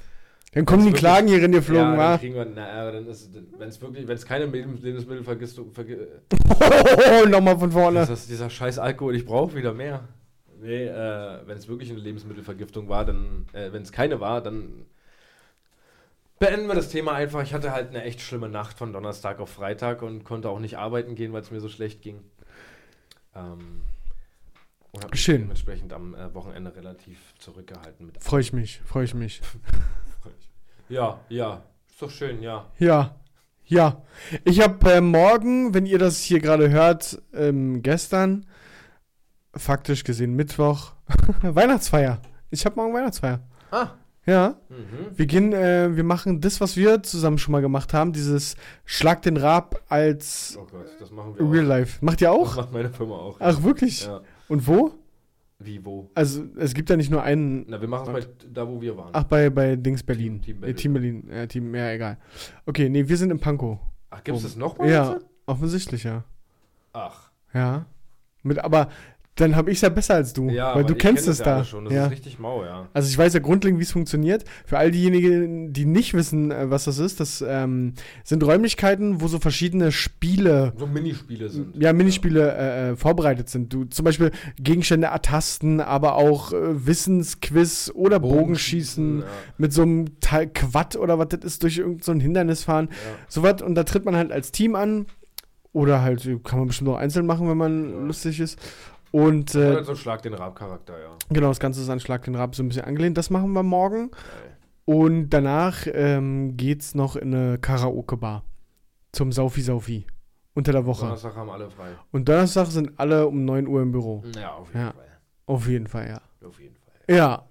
Dann kommen die wirklich- Klagen hier in dir geflogen, ja, wa? dann kriegen wir, na, dann ist, wenn es wirklich, wenn es keine Lebens- Lebensmittelvergiftung, vergi- Oh, nochmal von vorne. das ist dieser scheiß Alkohol, ich brauche wieder mehr. Nee, äh, wenn es wirklich eine Lebensmittelvergiftung war, dann, äh, wenn es keine war, dann beenden wir das Thema einfach. Ich hatte halt eine echt schlimme Nacht von Donnerstag auf Freitag und konnte auch nicht arbeiten gehen, weil es mir so schlecht ging. Ähm, und habe mich Schön. dementsprechend am äh, Wochenende relativ zurückgehalten mit Freue ich mich, freue ich mich. Ja, ja, ist doch schön, ja. Ja, ja. Ich habe äh, morgen, wenn ihr das hier gerade hört, ähm, gestern, faktisch gesehen Mittwoch, Weihnachtsfeier. Ich habe morgen Weihnachtsfeier. Ah, Ja, mhm. wir gehen, äh, wir machen das, was wir zusammen schon mal gemacht haben, dieses Schlag den Rab als Oh Gott, das machen wir Real auch. Life. Macht ihr Das auch? macht meine Firma auch. Ach, wirklich? Ja. Und wo? Wie, wo? Also es gibt ja nicht nur einen. Na, wir machen es bei da, wo wir waren. Ach, bei, bei Dings Berlin. Team Team Berlin. Berlin. Team Berlin. Ja, Team, ja, egal. Okay, nee, wir sind in Pankow. Ach, gibt's Oh. das nochmal? Ja, offensichtlich, ja. Ach. Ja. Mit, aber dann habe ich es ja besser als du. Ja, weil du kennst kenn es ja da. schon. Das ja. ist richtig mau, ja. Also ich weiß ja grundlegend, wie es funktioniert. Für all diejenigen, die nicht wissen, äh, was das ist, das ähm, sind Räumlichkeiten, wo so verschiedene Spiele, So Minispiele sind. ja, Minispiele äh, äh, vorbereitet sind. Du zum Beispiel Gegenstände ertasten, aber auch äh, Wissensquiz oder Bogenschießen, ja. mit so einem Teil Quad oder was das ist, durch irgendein so Hindernis fahren. ja. Sowas. Und da tritt man halt als Team an. Oder halt, kann man bestimmt auch einzeln machen, wenn man Ja. lustig ist. Und äh, Oder so Schlag den Rab-Charakter, ja. genau, das Ganze ist an Schlag den Rab so ein bisschen angelehnt. Das machen wir morgen. Geil. Und danach ähm, geht's noch in eine Karaoke-Bar. Zum Saufi-Saufi. Unter der Woche. Donnerstag haben alle frei. Und Donnerstag sind alle um 9 Uhr im Büro. Ja, auf jeden Ja. Fall. Auf jeden Fall, ja. Auf jeden Fall. Ja.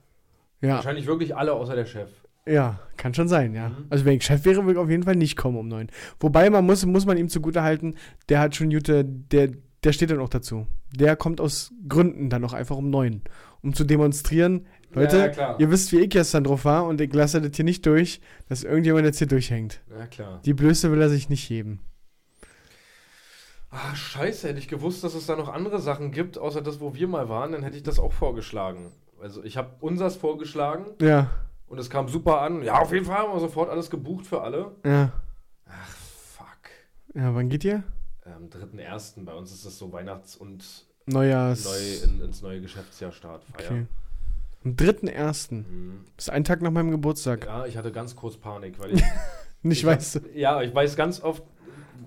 Ja. Wahrscheinlich wirklich alle außer der Chef. Ja, kann schon sein, ja. Mhm. Also wenn ich Chef wäre, würde ich auf jeden Fall nicht kommen um 9. Wobei man muss, muss man ihm zugute halten, der hat schon gute, der, der steht dann auch dazu. Der kommt aus Gründen dann auch einfach um 9. Um zu demonstrieren, Leute, Ja, ihr wisst, wie ich gestern drauf war und ich lasse das hier nicht durch, dass irgendjemand jetzt hier durchhängt. Ja, klar. Die Blöße will er sich nicht geben. Ah, scheiße, hätte ich gewusst, dass es da noch andere Sachen gibt, außer das, wo wir mal waren, dann hätte ich das auch vorgeschlagen. Also ich habe unsers vorgeschlagen Ja, und es kam super an. Ja, auf jeden Fall haben wir sofort alles gebucht für alle. ja. Ach, fuck. Ja, wann geht ihr? Am 3.1. bei uns ist das so Weihnachts- und Neujahrs. neu in, ins neue Geschäftsjahr Start. Okay. Am 3.1. Mhm. Das ist ein Tag nach meinem Geburtstag. Ja, ich hatte ganz kurz Panik, weil ich. Nicht ich weißt du. hab, Ja, ich weiß ganz oft,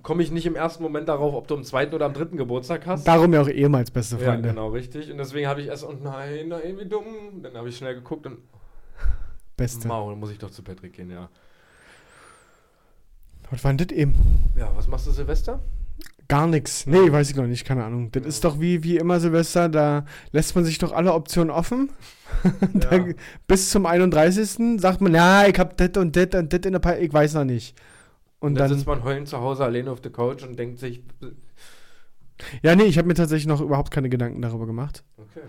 komme ich nicht im ersten Moment darauf, ob du am zweiten oder am dritten Geburtstag hast. Darum ja auch ehemals beste Ja, Freunde. genau, richtig. Und deswegen habe ich erst, und nein, nein, wie dumm. Dann habe ich schnell geguckt und, Beste. mau, dann muss ich doch zu Patrick gehen, ja. Was war denn das eben? Ja, was machst du Silvester? Gar nichts. Nee, weiß ich noch nicht, keine Ahnung. Das ist doch wie, wie immer Silvester, da lässt man sich doch alle Optionen offen. da, bis zum 31. sagt man, ja, ich hab das und das und das in der Pipe, ich weiß noch nicht. Und Und dann dann, sitzt man heulend zu Hause alleine auf der Couch und denkt sich, ja, nee, ich habe mir tatsächlich noch überhaupt keine Gedanken darüber gemacht. okay.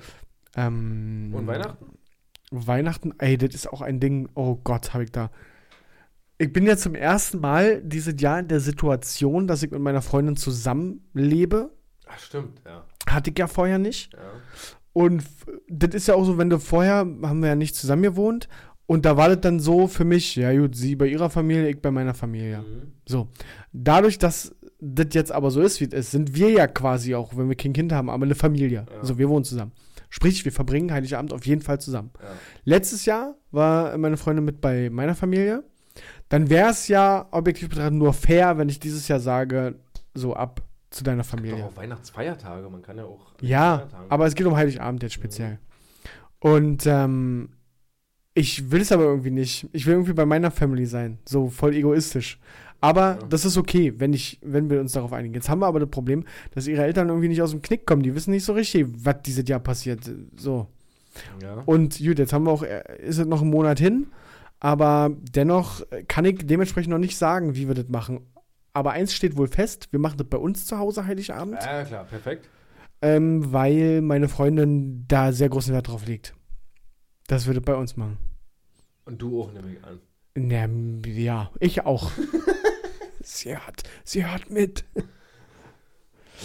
Ähm, Und Weihnachten? Weihnachten, ey, das ist auch ein Ding, oh Gott, habe ich da. Ich bin ja zum ersten Mal dieses Jahr in der Situation, dass ich mit meiner Freundin zusammenlebe. Ach, stimmt, ja. Hatte ich ja vorher nicht. ja. Und das ist ja auch so, wenn du vorher, haben wir ja nicht zusammen gewohnt. Und da war das dann so für mich, ja gut, sie bei ihrer Familie, ich bei meiner Familie. Mhm. So. Dadurch, dass das jetzt aber so ist, wie es ist, sind wir ja quasi auch, wenn wir kein Kind haben, aber eine Familie. Ja. Also wir wohnen zusammen. Sprich, wir verbringen Heiligabend auf jeden Fall zusammen. Ja. Letztes Jahr war meine Freundin mit bei meiner Familie. Dann wäre es ja objektiv betrachtet nur fair, wenn ich dieses Jahr sage, so ab zu deiner Doch Familie. auch Weihnachtsfeiertage, man kann ja auch. Ja, aber es geht um Heiligabend jetzt speziell. Und ähm, ich will es aber irgendwie nicht. Ich will irgendwie bei meiner Family sein. So voll egoistisch. Aber Ja. das ist okay, wenn ich, wenn wir uns darauf einigen. Jetzt haben wir aber das Problem, dass ihre Eltern irgendwie nicht aus dem Knick kommen. Die wissen nicht so richtig, was dieses Jahr passiert. So. Ja. Und gut, jetzt haben wir auch, äh, ist es noch ein Monat hin, aber dennoch kann ich dementsprechend noch nicht sagen, wie wir das machen. Aber eins steht wohl fest, wir machen das bei uns zu Hause Heiligabend, ja, klar, perfekt. ähm, weil meine Freundin da sehr großen Wert drauf legt. Das würde bei uns machen. Und du auch, nehme ich an. Na, ja, ich auch. sie hört, sie hört mit.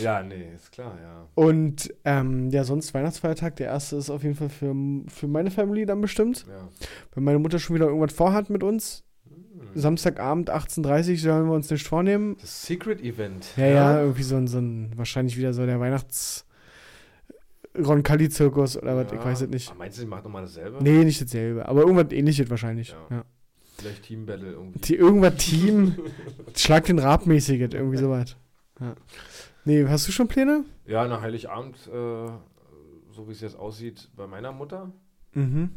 Ja, nee, ist klar, ja. Und ähm, ja, sonst Weihnachtsfeiertag, der erste ist auf jeden Fall für, für meine Family dann bestimmt. ja. Wenn meine Mutter schon wieder irgendwas vorhat mit uns, Hm. Samstagabend 18.30 Uhr sollen wir uns nicht vornehmen. Das Secret Event. Ja, ja, irgendwie so ein, so ein, wahrscheinlich wieder so der Weihnachts- Roncalli-Zirkus oder was, ich weiß es nicht. Aber meinst du, die macht nochmal dasselbe? Nee, nicht dasselbe, aber irgendwas ähnliches wahrscheinlich. Ja. Ja. Vielleicht Team Battle irgendwie. Die, irgendwas Team, Schlag den Rabmäßiges, irgendwie sowas. Ja. Nee, hast du schon Pläne? Ja, nach Heiligabend, äh, so wie es jetzt aussieht, bei meiner Mutter. Mhm.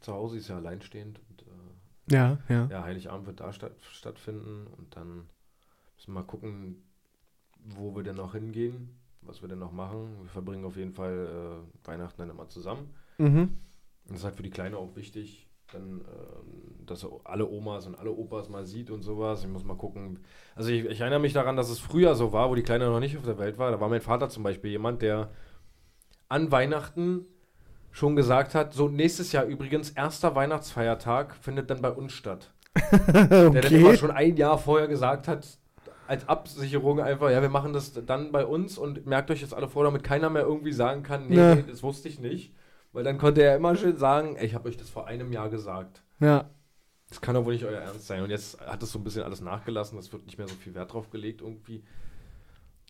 Zu Hause ist ja alleinstehend. Und, äh, Ja, ja. ja, Heiligabend wird da statt, stattfinden. Und dann müssen wir mal gucken, wo wir denn noch hingehen, was wir denn noch machen. Wir verbringen auf jeden Fall äh, Weihnachten dann immer zusammen. Mhm. Und das ist halt für die Kleine auch wichtig, dann, ähm, dass er alle Omas und alle Opas mal sieht und sowas. Ich muss mal gucken. Also ich, ich erinnere mich daran, dass es früher so war, wo die Kleine noch nicht auf der Welt war. Da war mein Vater zum Beispiel jemand, der an Weihnachten schon gesagt hat, so nächstes Jahr übrigens, erster Weihnachtsfeiertag findet dann bei uns statt. Der dann immer okay. schon ein Jahr vorher gesagt hat, als Absicherung einfach, ja, wir machen das dann bei uns und merkt euch jetzt alle vor, damit keiner mehr irgendwie sagen kann, nee, Ja. nee das wusste ich nicht. Weil dann konnte er immer schön sagen, ey, ich habe euch das vor einem Jahr gesagt. Ja. Das kann doch wohl nicht euer Ernst sein. Und jetzt hat es so ein bisschen alles nachgelassen, es wird nicht mehr so viel Wert drauf gelegt irgendwie.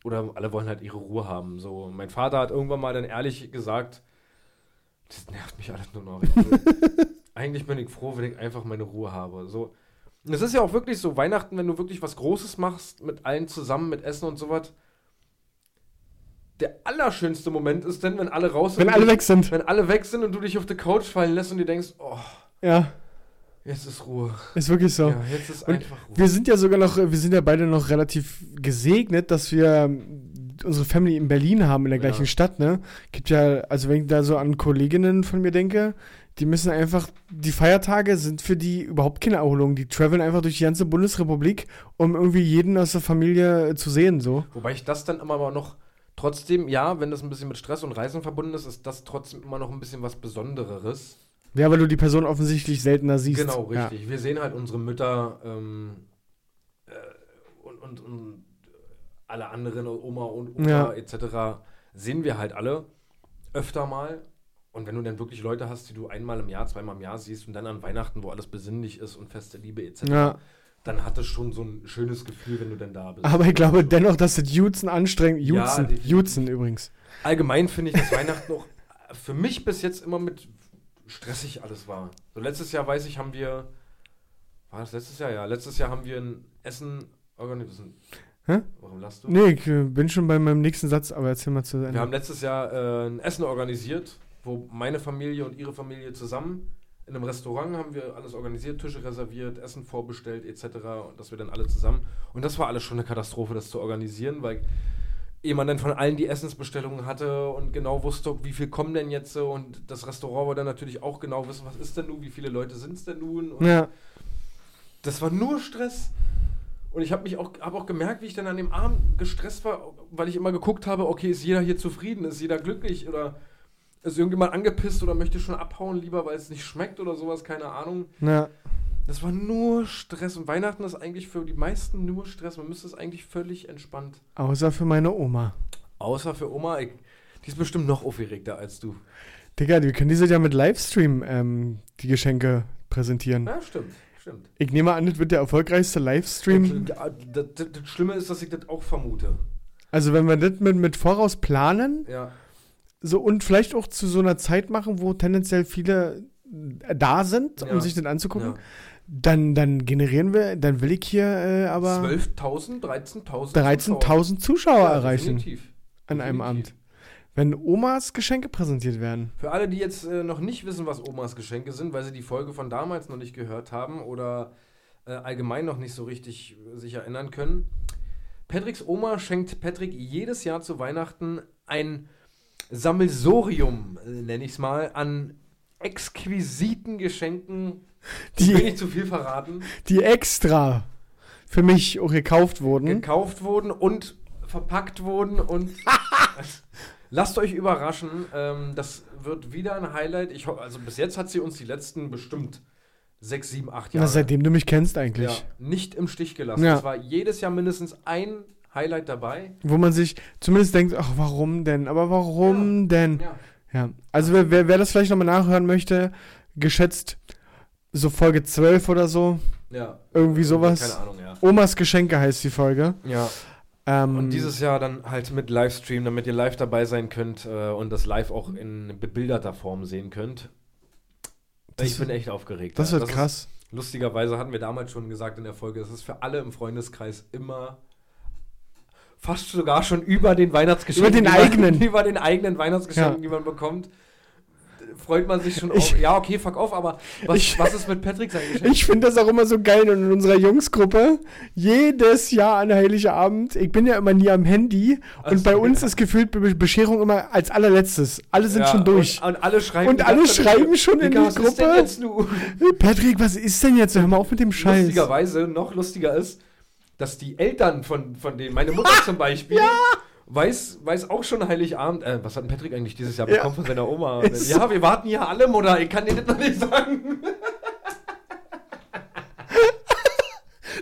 Oder alle wollen halt ihre Ruhe haben. So, mein Vater hat irgendwann mal dann ehrlich gesagt, das nervt mich alles nur noch. Eigentlich bin ich froh, wenn ich einfach meine Ruhe habe. So. Und es ist ja auch wirklich so, Weihnachten, wenn du wirklich was Großes machst, mit allen zusammen, mit Essen und sowas. Der allerschönste Moment ist dann, wenn alle raus sind. Wenn alle weg sind. Wenn alle weg sind und du dich auf die Couch fallen lässt und dir denkst, oh, Ja, jetzt ist Ruhe. ist wirklich so. Ja, jetzt ist Und einfach Ruhe. Wir sind ja sogar noch, wir sind ja beide noch relativ gesegnet, dass wir ähm, unsere Family in Berlin haben, in der Ja. gleichen Stadt, ne? Gibt ja, also wenn ich da so an Kolleginnen von mir denke, die müssen einfach, die Feiertage sind für die überhaupt keine Erholung. Die traveln einfach durch die ganze Bundesrepublik, um irgendwie jeden aus der Familie äh, zu sehen, so. Wobei ich das dann immer noch trotzdem, ja, wenn das ein bisschen mit Stress und Reisen verbunden ist, ist das trotzdem immer noch ein bisschen was Besondereres. Ja, weil du die Person offensichtlich seltener siehst. Genau, Ja. richtig. Wir sehen halt unsere Mütter ähm, äh, und, und, und alle anderen, Oma und Opa Ja. etc., sehen wir halt alle öfter mal. Und wenn du dann wirklich Leute hast, die du einmal im Jahr, zweimal im Jahr siehst und dann an Weihnachten, wo alles besinnlich ist und feste Liebe etc., Ja. Dann hat es schon so ein schönes Gefühl, wenn du denn da bist. Aber ich glaube dennoch, dass das Jutzen anstrengend, Ja, Jutzen, definitiv. Jutzen übrigens. Allgemein finde ich, dass Weihnachten auch für mich bis jetzt immer mit stressig alles war. So letztes Jahr weiß ich, haben wir, war das letztes Jahr? Ja, letztes Jahr haben wir ein Essen organisiert. Hä? Warum lachst du? Nee, ich äh, bin schon bei meinem nächsten Satz, aber erzähl mal zu Ende. Wir haben letztes Jahr äh, ein Essen organisiert, wo meine Familie und ihre Familie zusammen in einem Restaurant haben wir alles organisiert, Tische reserviert, Essen vorbestellt etc. Und dass wir dann alle zusammen. Und das war alles schon eine Katastrophe, das zu organisieren, weil ehe man dann von allen die Essensbestellungen hatte und genau wusste, wie viel kommen denn jetzt so und das Restaurant wollte dann natürlich auch genau wissen, was ist denn nun, wie viele Leute sind es denn nun und ja. das war nur Stress. Und ich habe mich auch, hab auch gemerkt, wie ich dann an dem Abend gestresst war, weil ich immer geguckt habe, okay, ist jeder hier zufrieden, ist jeder glücklich oder ist irgendjemand angepisst oder möchte schon abhauen, lieber weil es nicht schmeckt oder sowas, keine Ahnung. Ja. Das war nur Stress und Weihnachten ist eigentlich für die meisten nur Stress. Man müsste es eigentlich völlig entspannt. Außer für meine Oma. Außer für Oma, ich, die ist bestimmt noch aufgeregter als du. Digga, wir können dieses Jahr mit Livestream ähm, die Geschenke präsentieren. Ja, stimmt, stimmt. Ich nehme an, das wird der erfolgreichste Livestream. Und, ja, das, das, das Schlimme ist, dass ich das auch vermute. Also wenn wir das mit, mit voraus planen, Ja. So und vielleicht auch zu so einer Zeit machen, wo tendenziell viele äh, da sind, Ja. um sich das anzugucken, ja. dann, dann generieren wir, dann will ich hier äh, aber 12.000, 13.000. 13.000 Zuschauer Ja, erreichen definitiv. an einem definitiv. Abend. Wenn Omas Geschenke präsentiert werden. Für alle, die jetzt äh, noch nicht wissen, was Omas Geschenke sind, weil sie die Folge von damals noch nicht gehört haben oder äh, allgemein noch nicht so richtig äh, sich erinnern können. Patricks Oma schenkt Patrick jedes Jahr zu Weihnachten ein Sammelsorium, nenne ich es mal, an exquisiten Geschenken. Ich will Die, nicht zu viel verraten. die extra für mich auch gekauft wurden. gekauft wurden und verpackt wurden und lasst euch überraschen. Ähm, das wird wieder ein Highlight. Ich also bis jetzt hat sie uns die letzten bestimmt sechs, sieben, acht Jahre Na, seitdem du mich kennst ja, eigentlich. nicht im Stich gelassen. Ja. Es war jedes Jahr mindestens ein Highlight dabei. Wo man sich zumindest denkt, ach, warum denn? Aber warum denn? Ja. Ja. Also wer, wer, wer das vielleicht nochmal nachhören möchte, geschätzt so Folge 12 oder so. ja. Irgendwie sowas. Keine Ahnung, ja. Omas Geschenke heißt die Folge. Ja. Ähm, Und dieses Jahr dann halt mit Livestream, damit ihr live dabei sein könnt äh, und das live auch in bebilderter Form sehen könnt. Das ich bin echt aufgeregt. das ja. wird ist- krass. Lustigerweise hatten wir damals schon gesagt in der Folge, es ist für alle im Freundeskreis immer fast sogar schon über den Weihnachtsgeschenken. Über den die man- eigenen. über den eigenen Weihnachtsgeschenken, Ja. die man bekommt. Freut man sich schon Ich- auf. Ja, okay, fuck auf, aber was, Ich- was ist mit Patrick sein Geschenk? Ich finde das auch immer so geil und in unserer Jungsgruppe jedes Jahr an Heiligabend. Ich bin ja immer nie am Handy und Ach bei uns ja. ist gefühlt Be Bescherung immer als allerletztes. Alle sind Ja, schon durch. Und, und alle schreiben. Und alle schreiben schon in die was ist denn Gruppe. jetzt? Patrick, was ist denn jetzt? Hör mal auf mit dem Scheiß. Lustigerweise, noch lustiger ist, dass die Eltern von, von denen, meine Mutter zum Beispiel, weiß, weiß auch schon Heiligabend. Äh, was hat Patrick eigentlich dieses Jahr Ja. bekommen von seiner Oma? Ist ja, wir warten ja alle, Mutter. Ich kann dir das noch nicht sagen.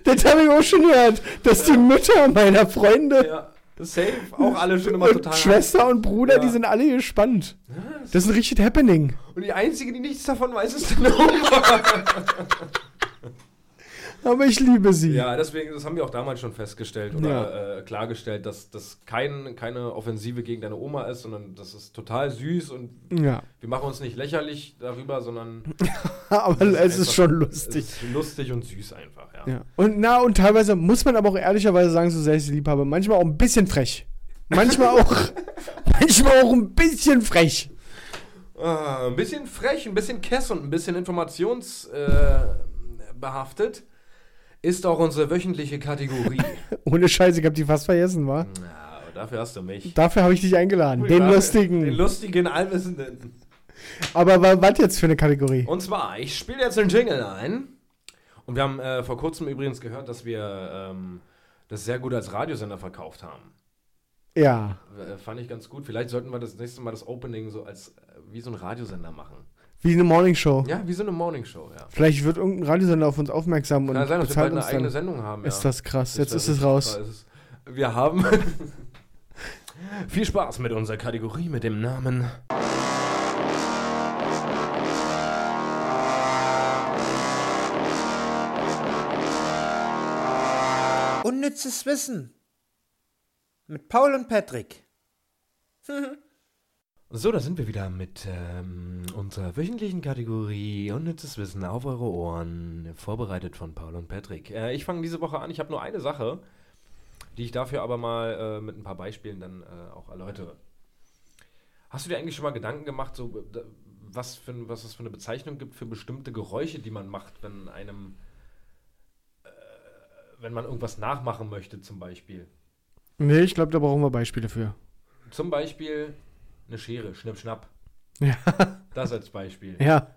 Das habe ich auch schon gehört, dass die Mütter meiner Freunde ja, safe. Auch alle schon immer total. Schwester und Bruder, Ja. die sind alle gespannt. Das ist ein richtig Happening. Und die einzige, die nichts davon weiß, ist deine Oma. Aber ich liebe sie. ja, deswegen, das haben wir auch damals schon festgestellt oder äh, klargestellt, dass das kein, keine Offensive gegen deine Oma ist, sondern das ist total süß und Ja. wir machen uns nicht lächerlich darüber, sondern Aber es ist schon lustig. Ist lustig und süß einfach, ja. Ja. Und na, und teilweise muss man aber auch ehrlicherweise sagen, so sehr ich sie lieb habe, manchmal auch ein bisschen frech. Manchmal auch, manchmal auch ein bisschen frech. Ah, ein bisschen frech, ein bisschen kess und ein bisschen informationsbehaftet äh, behaftet ist auch unsere wöchentliche Kategorie. Ohne Scheiße, ich habe die fast vergessen, war. Na, aber dafür hast du mich. Dafür habe ich dich eingeladen. Den Dafür- lustigen. Den lustigen, allwissenden. aber wa- was jetzt für eine Kategorie? Und zwar, ich spiele jetzt einen Jingle ein. Und wir haben äh, vor kurzem übrigens gehört, dass wir ähm, das sehr gut als Radiosender verkauft haben. Ja. Äh, fand ich ganz gut. Vielleicht sollten wir das nächste Mal das Opening so als äh, wie so ein Radiosender machen. Wie eine Morningshow. Ja, wie so eine Morningshow, ja. Vielleicht wird irgendein Radiosender auf uns aufmerksam und Kann sein, dass wir bezahlt bald eine uns eigene dann. Sendung haben. Ist ja. das krass. Jetzt ist es raus. Wir haben viel Spaß mit unserer Kategorie mit dem Namen. Unnützes Wissen. Mit Paul und Patrick. So, da sind wir wieder mit ähm, unserer wöchentlichen Kategorie Unnützes Wissen auf eure Ohren, vorbereitet von Paul und Patrick. Äh, ich fange diese Woche an. Ich habe nur eine Sache, die ich dafür aber mal äh, mit ein paar Beispielen dann äh, auch erläutere. Hast du dir eigentlich schon mal Gedanken gemacht, so, äh, was, für, was es für eine Bezeichnung gibt für bestimmte Geräusche, die man macht, wenn einem, äh, wenn man irgendwas nachmachen möchte, zum Beispiel? Nee, ich glaube, da brauchen wir Beispiele für. Zum Beispiel eine Schere, Schnipp, Schnapp. Ja. Das als Beispiel. Ja.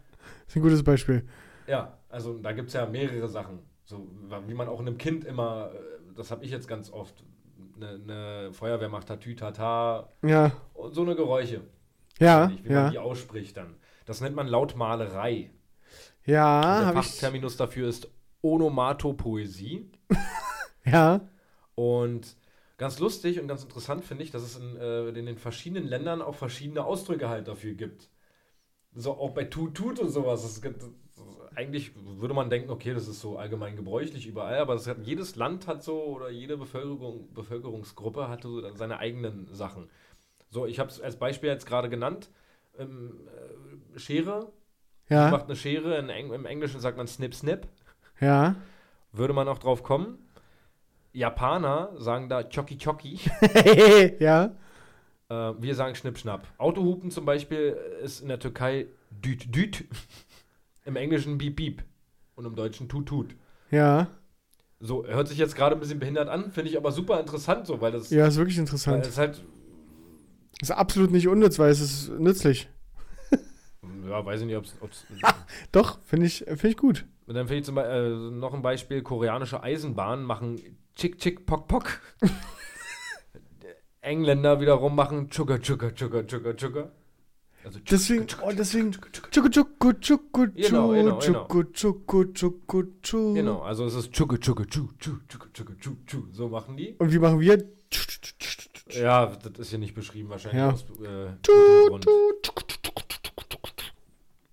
ist ein gutes Beispiel. Ja, also da gibt es ja mehrere Sachen. So, wie man auch einem Kind immer, äh, das habe ich jetzt ganz oft, eine, eine Feuerwehr macht Tatü Tata Ja. und so eine Geräusche. Ja. Wie man die Ja. ausspricht dann. Das nennt man Lautmalerei. Ja, Der habe ich. Fachterminus dafür ist Onomatopoesie. Ja. Und ganz lustig und ganz interessant finde ich, dass es in, äh, in den verschiedenen Ländern auch verschiedene Ausdrücke halt dafür gibt. So auch bei Tut Tut und sowas. Das, gibt- eigentlich würde man denken, okay, das ist so allgemein gebräuchlich überall, aber hat, jedes Land hat so oder jede Bevölkerung, Bevölkerungsgruppe hat so dann seine eigenen Sachen. So, ich habe es als Beispiel jetzt gerade genannt. Ähm, äh, Schere. Ja. Macht eine Schere. Eng Im Englischen sagt man Snip Snip. Ja. Würde man auch drauf kommen. Japaner sagen da Choki Choki. ja. Äh, wir sagen Schnipp Schnapp. Autohupen zum Beispiel ist in der Türkei Düt Düt. Im Englischen Beep Beep. Und im Deutschen Tut Tut. Ja. So, hört sich jetzt gerade ein bisschen behindert an, finde ich aber super interessant so, weil das, Ja, ist wirklich interessant. es halt, Ist absolut nicht unnütz, weil es ist nützlich. ja, weiß ich nicht, ob es. Doch, finde ich, finde ich gut. Und dann finde ich zum Beispiel äh, noch ein Beispiel: koreanische Eisenbahnen machen Chick Chick Pok Pok. Engländer wiederum machen Chugga Chugga Chugga Chugga Chugga. Also Chugga, Deswegen, Chugga, oh, Chugga, deswegen, Chugga, Chugga. Genau, genau, tschuku, tschuku, tschuku, tschu. Genau, also es ist Chugga Chugga Chu Chu Chugga Chugga Chu Chu. So machen die. Und wie machen wir? Ja, das ist hier nicht beschrieben wahrscheinlich. Ja. Aus, äh, Tu, tu.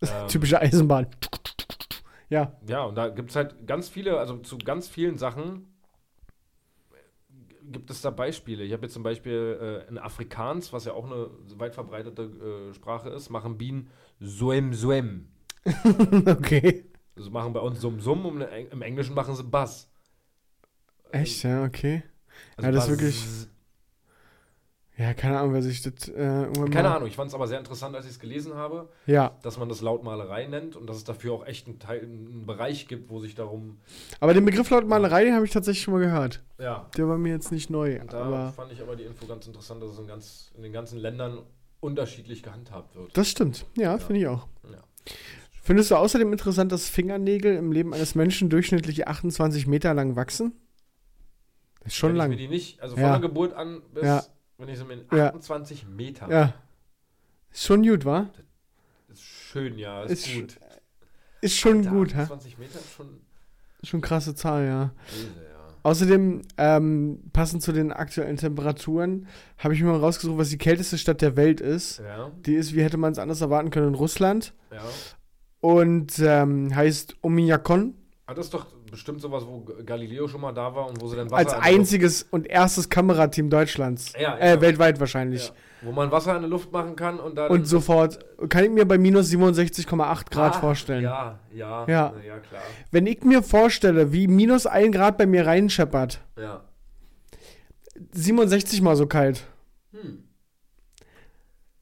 Ähm, Typische Eisenbahn. Ja. Ja, und da gibt es halt ganz viele, also zu ganz vielen Sachen gibt es da Beispiele. Ich habe jetzt zum Beispiel äh, in Afrikaans, was ja auch eine weit verbreitete äh, Sprache ist, machen Bienen Suem Suem. Okay. Also machen bei uns Sum Sum und im Englischen machen sie Bass. Echt, ja, okay. Also Ja, das ist wirklich- Ja, keine Ahnung, wer sich das äh, Keine Ahnung, ich fand es aber sehr interessant, als ich es gelesen habe, Ja, dass man das Lautmalerei nennt und dass es dafür auch echt einen, Teil, einen Bereich gibt, wo sich darum. aber den Begriff Lautmalerei, den habe ich tatsächlich schon mal gehört. Ja, Der war mir jetzt nicht neu, und da aber fand ich aber die Info ganz interessant, dass es in, ganz, in den ganzen Ländern unterschiedlich gehandhabt wird. das stimmt. Ja, finde ich auch. Ja. Findest du außerdem interessant, dass Fingernägel im Leben eines Menschen durchschnittlich 28 Meter lang wachsen? Das ist schon Kenn ich lang. mir die nicht, also von Ja. der Geburt an bis. Ja. Wenn ich so mit Ja. 28 Meter. Ja. Ist schon gut, wa? Ist schön, ja, ist, Ist gut. Ist schon Alter, gut, hä? 28 Meter ist schon Schon krasse Zahl, ja. böse, ja. Außerdem, ähm, passend zu den aktuellen Temperaturen, habe ich mir mal rausgesucht, was die kälteste Stadt der Welt ist. Ja, Die ist, wie hätte man es anders erwarten können, in Russland. ja. Und ähm, heißt Omiakon. Ah, das ist doch bestimmt sowas, wo Galileo schon mal da war und wo sie dann Wasser Als einziges und erstes Kamerateam Deutschlands. Ja, Äh, ja. weltweit wahrscheinlich. ja, wo man Wasser in der Luft machen kann und dann Und sofort kann ich mir bei minus 67,8 Grad Ah, vorstellen. Ja, ja, Ja. ja, klar. Wenn ich mir vorstelle, wie minus 1 Grad bei mir reinscheppert, Ja. 67 mal so kalt. Hm.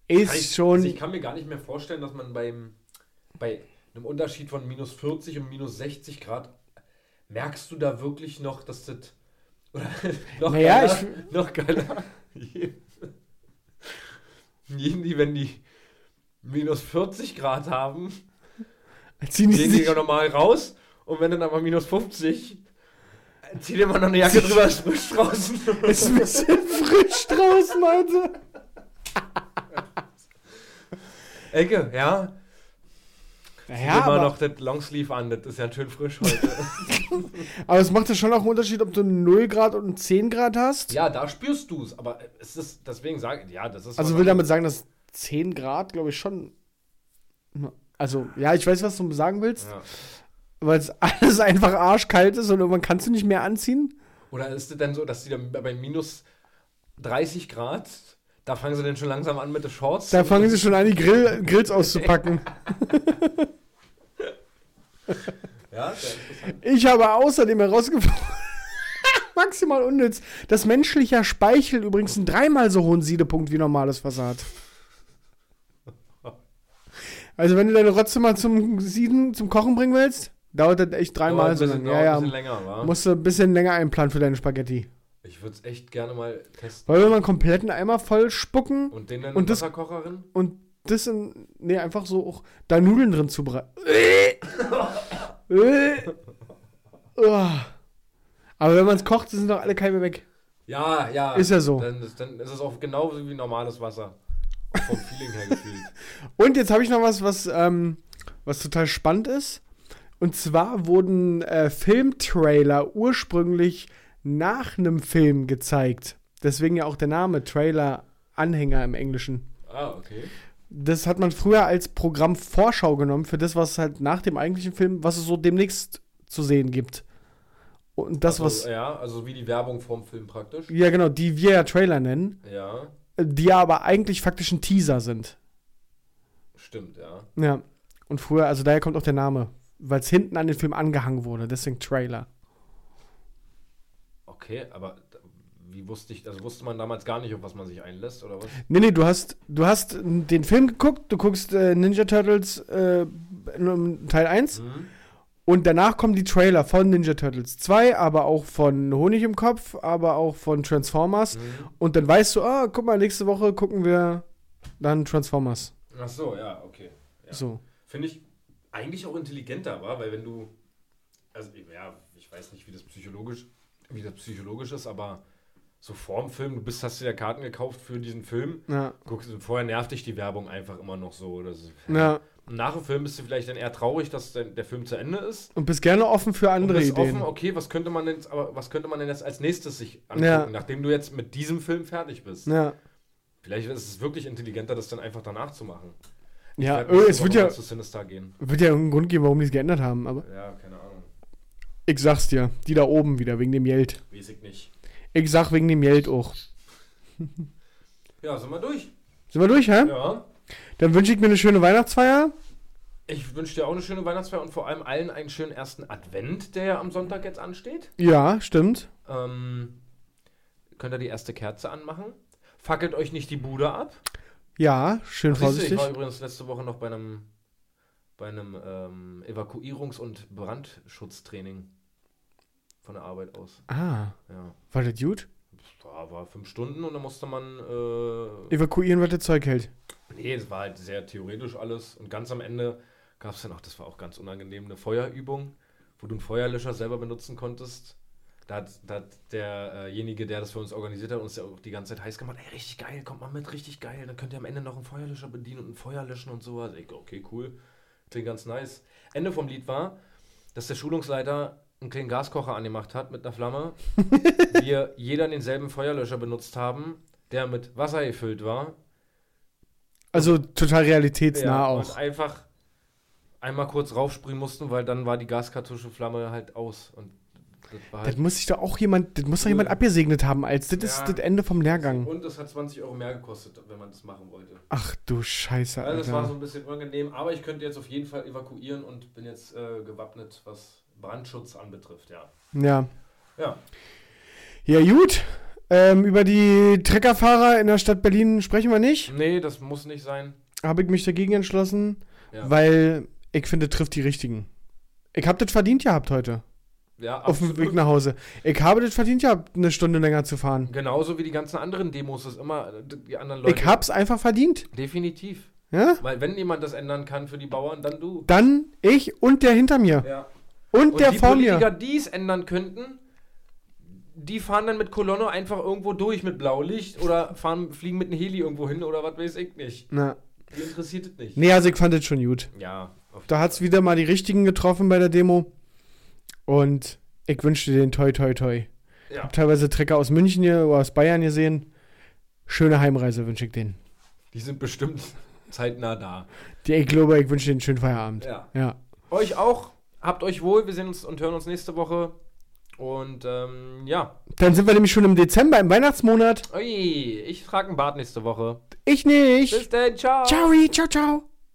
Ist ich, schon. Also ich kann mir gar nicht mehr vorstellen, dass man beim bei einem Unterschied von minus 40 und minus 60 Grad merkst du da wirklich noch, dass das oder noch Naja, geiler, noch geiler. Jeden, die, wenn die minus 40 Grad haben, ziehen die sich, ja normal raus und wenn dann aber minus 50, zieh dir mal noch eine Jacke drüber, ist frisch draußen. ist ein bisschen frisch draußen, Alter. Ecke, ja. Ja, immer noch das Longsleeve an, das ist ja schön frisch heute. aber es macht ja schon auch einen Unterschied, ob du 0 Grad und 10 Grad hast. Ja, da spürst du es, aber es ist, deswegen sage ich, ja, das ist. Also will damit sagen, dass 10 Grad, glaube ich, schon. Also, ja, ich weiß, was du sagen willst, Ja. weil es alles einfach arschkalt ist und irgendwann kannst du nicht mehr anziehen. Oder ist es denn so, dass die dann bei minus 30 Grad, da fangen sie dann schon langsam an mit den Shorts? Da fangen sie schon an, die Grill, Grills auszupacken. Ja. Ich habe außerdem herausgefunden, maximal unnütz, dass menschlicher Speichel übrigens einen dreimal so hohen Siedepunkt wie normales Wasser hat. Also wenn du deine Rotze mal zum Sieden, zum Kochen bringen willst, dauert das echt dreimal so lange. dauert Ja, ein bisschen ja, länger, wa? musst du ein bisschen länger einplanen für deine Spaghetti. Ich würde es echt gerne mal testen. Wollen wir mal einen kompletten Eimer voll spucken Und den dann Und in das- Wasserkocherin? und das in, nee, einfach so auch da Nudeln drin zubereiten. Äh. Uah. Aber wenn man es kocht, sind doch alle Keime weg. Ja, ja. Ist ja so. Dann, ist- dann ist es auch genauso wie normales Wasser. Vom Feeling her gefühlt. Und jetzt habe ich noch was, was, ähm, was total spannend ist. Und zwar wurden äh, Filmtrailer ursprünglich nach einem Film gezeigt. Deswegen ja auch der Name Trailer-Anhänger im Englischen. Ah, okay. Das hat man früher als Programm Vorschau genommen für das, was halt nach dem eigentlichen Film, was es so demnächst zu sehen gibt. Und das, also, was. Ja, also wie die Werbung vorm Film praktisch. Ja, genau, die wir ja Trailer nennen, Ja, die ja aber eigentlich faktisch ein Teaser sind. stimmt, ja. Ja. Und früher, also daher kommt auch der Name, weil es hinten an den Film angehangen wurde, deswegen Trailer. Okay, aber wie wusste ich, also wusste man damals gar nicht, auf was man sich einlässt, oder was? Nee, nee, du hast, du hast den Film geguckt, du guckst äh, Ninja Turtles äh, Teil 1 Mhm. und danach kommen die Trailer von Ninja Turtles 2, aber auch von Honig im Kopf, aber auch von Transformers. Mhm. Und dann weißt du, ah, guck mal, nächste Woche gucken wir dann Transformers. Ach so, ja, okay. Ja. So. Finde ich eigentlich auch intelligenter, war, weil wenn du, also ja, ich weiß nicht, wie das psychologisch, wie das psychologisch ist, aber so vorm Film, du bist, hast dir ja Karten gekauft für diesen Film, Ja. guckst, vorher nervt dich die Werbung einfach immer noch so. Oder so. ja. Und nach dem Film bist du vielleicht dann eher traurig, dass der, Film zu Ende ist. Und bist gerne offen für Und andere bist Ideen. offen, okay, was könnte man denn, jetzt- aber was könnte man denn jetzt als nächstes sich angucken, Ja. nachdem du jetzt mit diesem Film fertig bist? Ja. Vielleicht ist es wirklich intelligenter, das dann einfach danach zu machen. Ja, werd äh, es wird ja, mal zu Sinister gehen. wird ja einen Grund geben, warum die es geändert haben, aber Ja, keine Ahnung. ich sag's dir, die da oben wieder, wegen dem Geld. Weiß ich nicht. Ich sag wegen dem Geld auch. Ja, sind wir durch. Sind wir durch, hä? Ja. Dann wünsche ich mir eine schöne Weihnachtsfeier. Ich wünsche dir auch eine schöne Weihnachtsfeier und vor allem allen einen schönen ersten Advent, der ja am Sonntag jetzt ansteht. Ja, stimmt. Ähm, könnt ihr die erste Kerze anmachen? Fackelt euch nicht die Bude ab. Ja, schön Ach, siehst du, vorsichtig. Ich war übrigens letzte Woche noch bei einem, bei einem ähm, Evakuierungs- und Brandschutztraining von der Arbeit aus. Ah, Ja. war das gut? Da war fünf Stunden und da musste man. Äh, Evakuieren, was das Zeug hält. nee, es war halt sehr theoretisch alles. Und ganz am Ende gab es dann auch, das war auch ganz unangenehm, eine Feuerübung, wo du einen Feuerlöscher selber benutzen konntest. Da hat, da hat derjenige, der das für uns organisiert hat, uns ja auch die ganze Zeit heiß gemacht. Ey, richtig geil, kommt mal mit, richtig geil. Dann könnt ihr am Ende noch einen Feuerlöscher bedienen und ein Feuer löschen und sowas. Ich, okay, cool. Klingt ganz nice. Ende vom Lied war, dass der Schulungsleiter einen kleinen Gaskocher angemacht hat mit einer Flamme. wir jeder denselben Feuerlöscher benutzt haben, der mit Wasser gefüllt war. Also total realitätsnah Ja, auch. Und einfach einmal kurz raufspringen mussten, weil dann war die Gaskartuschenflamme halt aus. Und das war Das halt muss sich doch auch jemand, das muss doch jemand abgesegnet haben, als das ist Ja. das Ende vom Lehrgang. Und es hat 20 Euro mehr gekostet, wenn man das machen wollte. Ach du Scheiße, Also das war so Alter. ein bisschen unangenehm, aber ich könnte jetzt auf jeden Fall evakuieren und bin jetzt äh, gewappnet, was Brandschutz anbetrifft, ja. Ja. Ja, Ja, gut. Ähm, über die Treckerfahrer in der Stadt Berlin sprechen wir nicht. nee, das muss nicht sein. Habe ich mich dagegen entschlossen, Ja, weil ich finde, trifft die richtigen. Ich habe das verdient gehabt heute. ja Auf dem absolut. Weg nach Hause. Ich habe das verdient gehabt, eine Stunde länger zu fahren. Genauso wie die ganzen anderen Demos, das immer die anderen Leute. Ich hab's einfach verdient. Definitiv. Ja? Weil wenn jemand das ändern kann für die Bauern, dann du. Dann ich und der hinter mir. Ja. Und, Und der die vor Politiker, mir. die es ändern könnten, die fahren dann mit Kolonne einfach irgendwo durch mit Blaulicht oder fahren, fliegen mit einem Heli irgendwo hin oder was weiß ich nicht. Na. Die interessiert es nicht. Nee, also ich fand das schon gut. Ja, Da hat's wieder mal die richtigen getroffen bei der Demo. Und ich wünsche dir den toi toi toi. Ja. Hab teilweise Trecker aus München hier oder aus Bayern gesehen. Schöne Heimreise wünsche ich denen. Die sind bestimmt zeitnah da. Die, ich glaube, ich wünsche denen einen schönen Feierabend. Ja. Ja. Euch auch. Habt euch wohl. Wir sehen uns und hören uns nächste Woche. Und ähm, ja. Dann sind wir nämlich schon im Dezember, im Weihnachtsmonat. Ui, ich trage einen Bart nächste Woche. Ich nicht. Bis dann. Ciao. Ciao, ciao, ciao.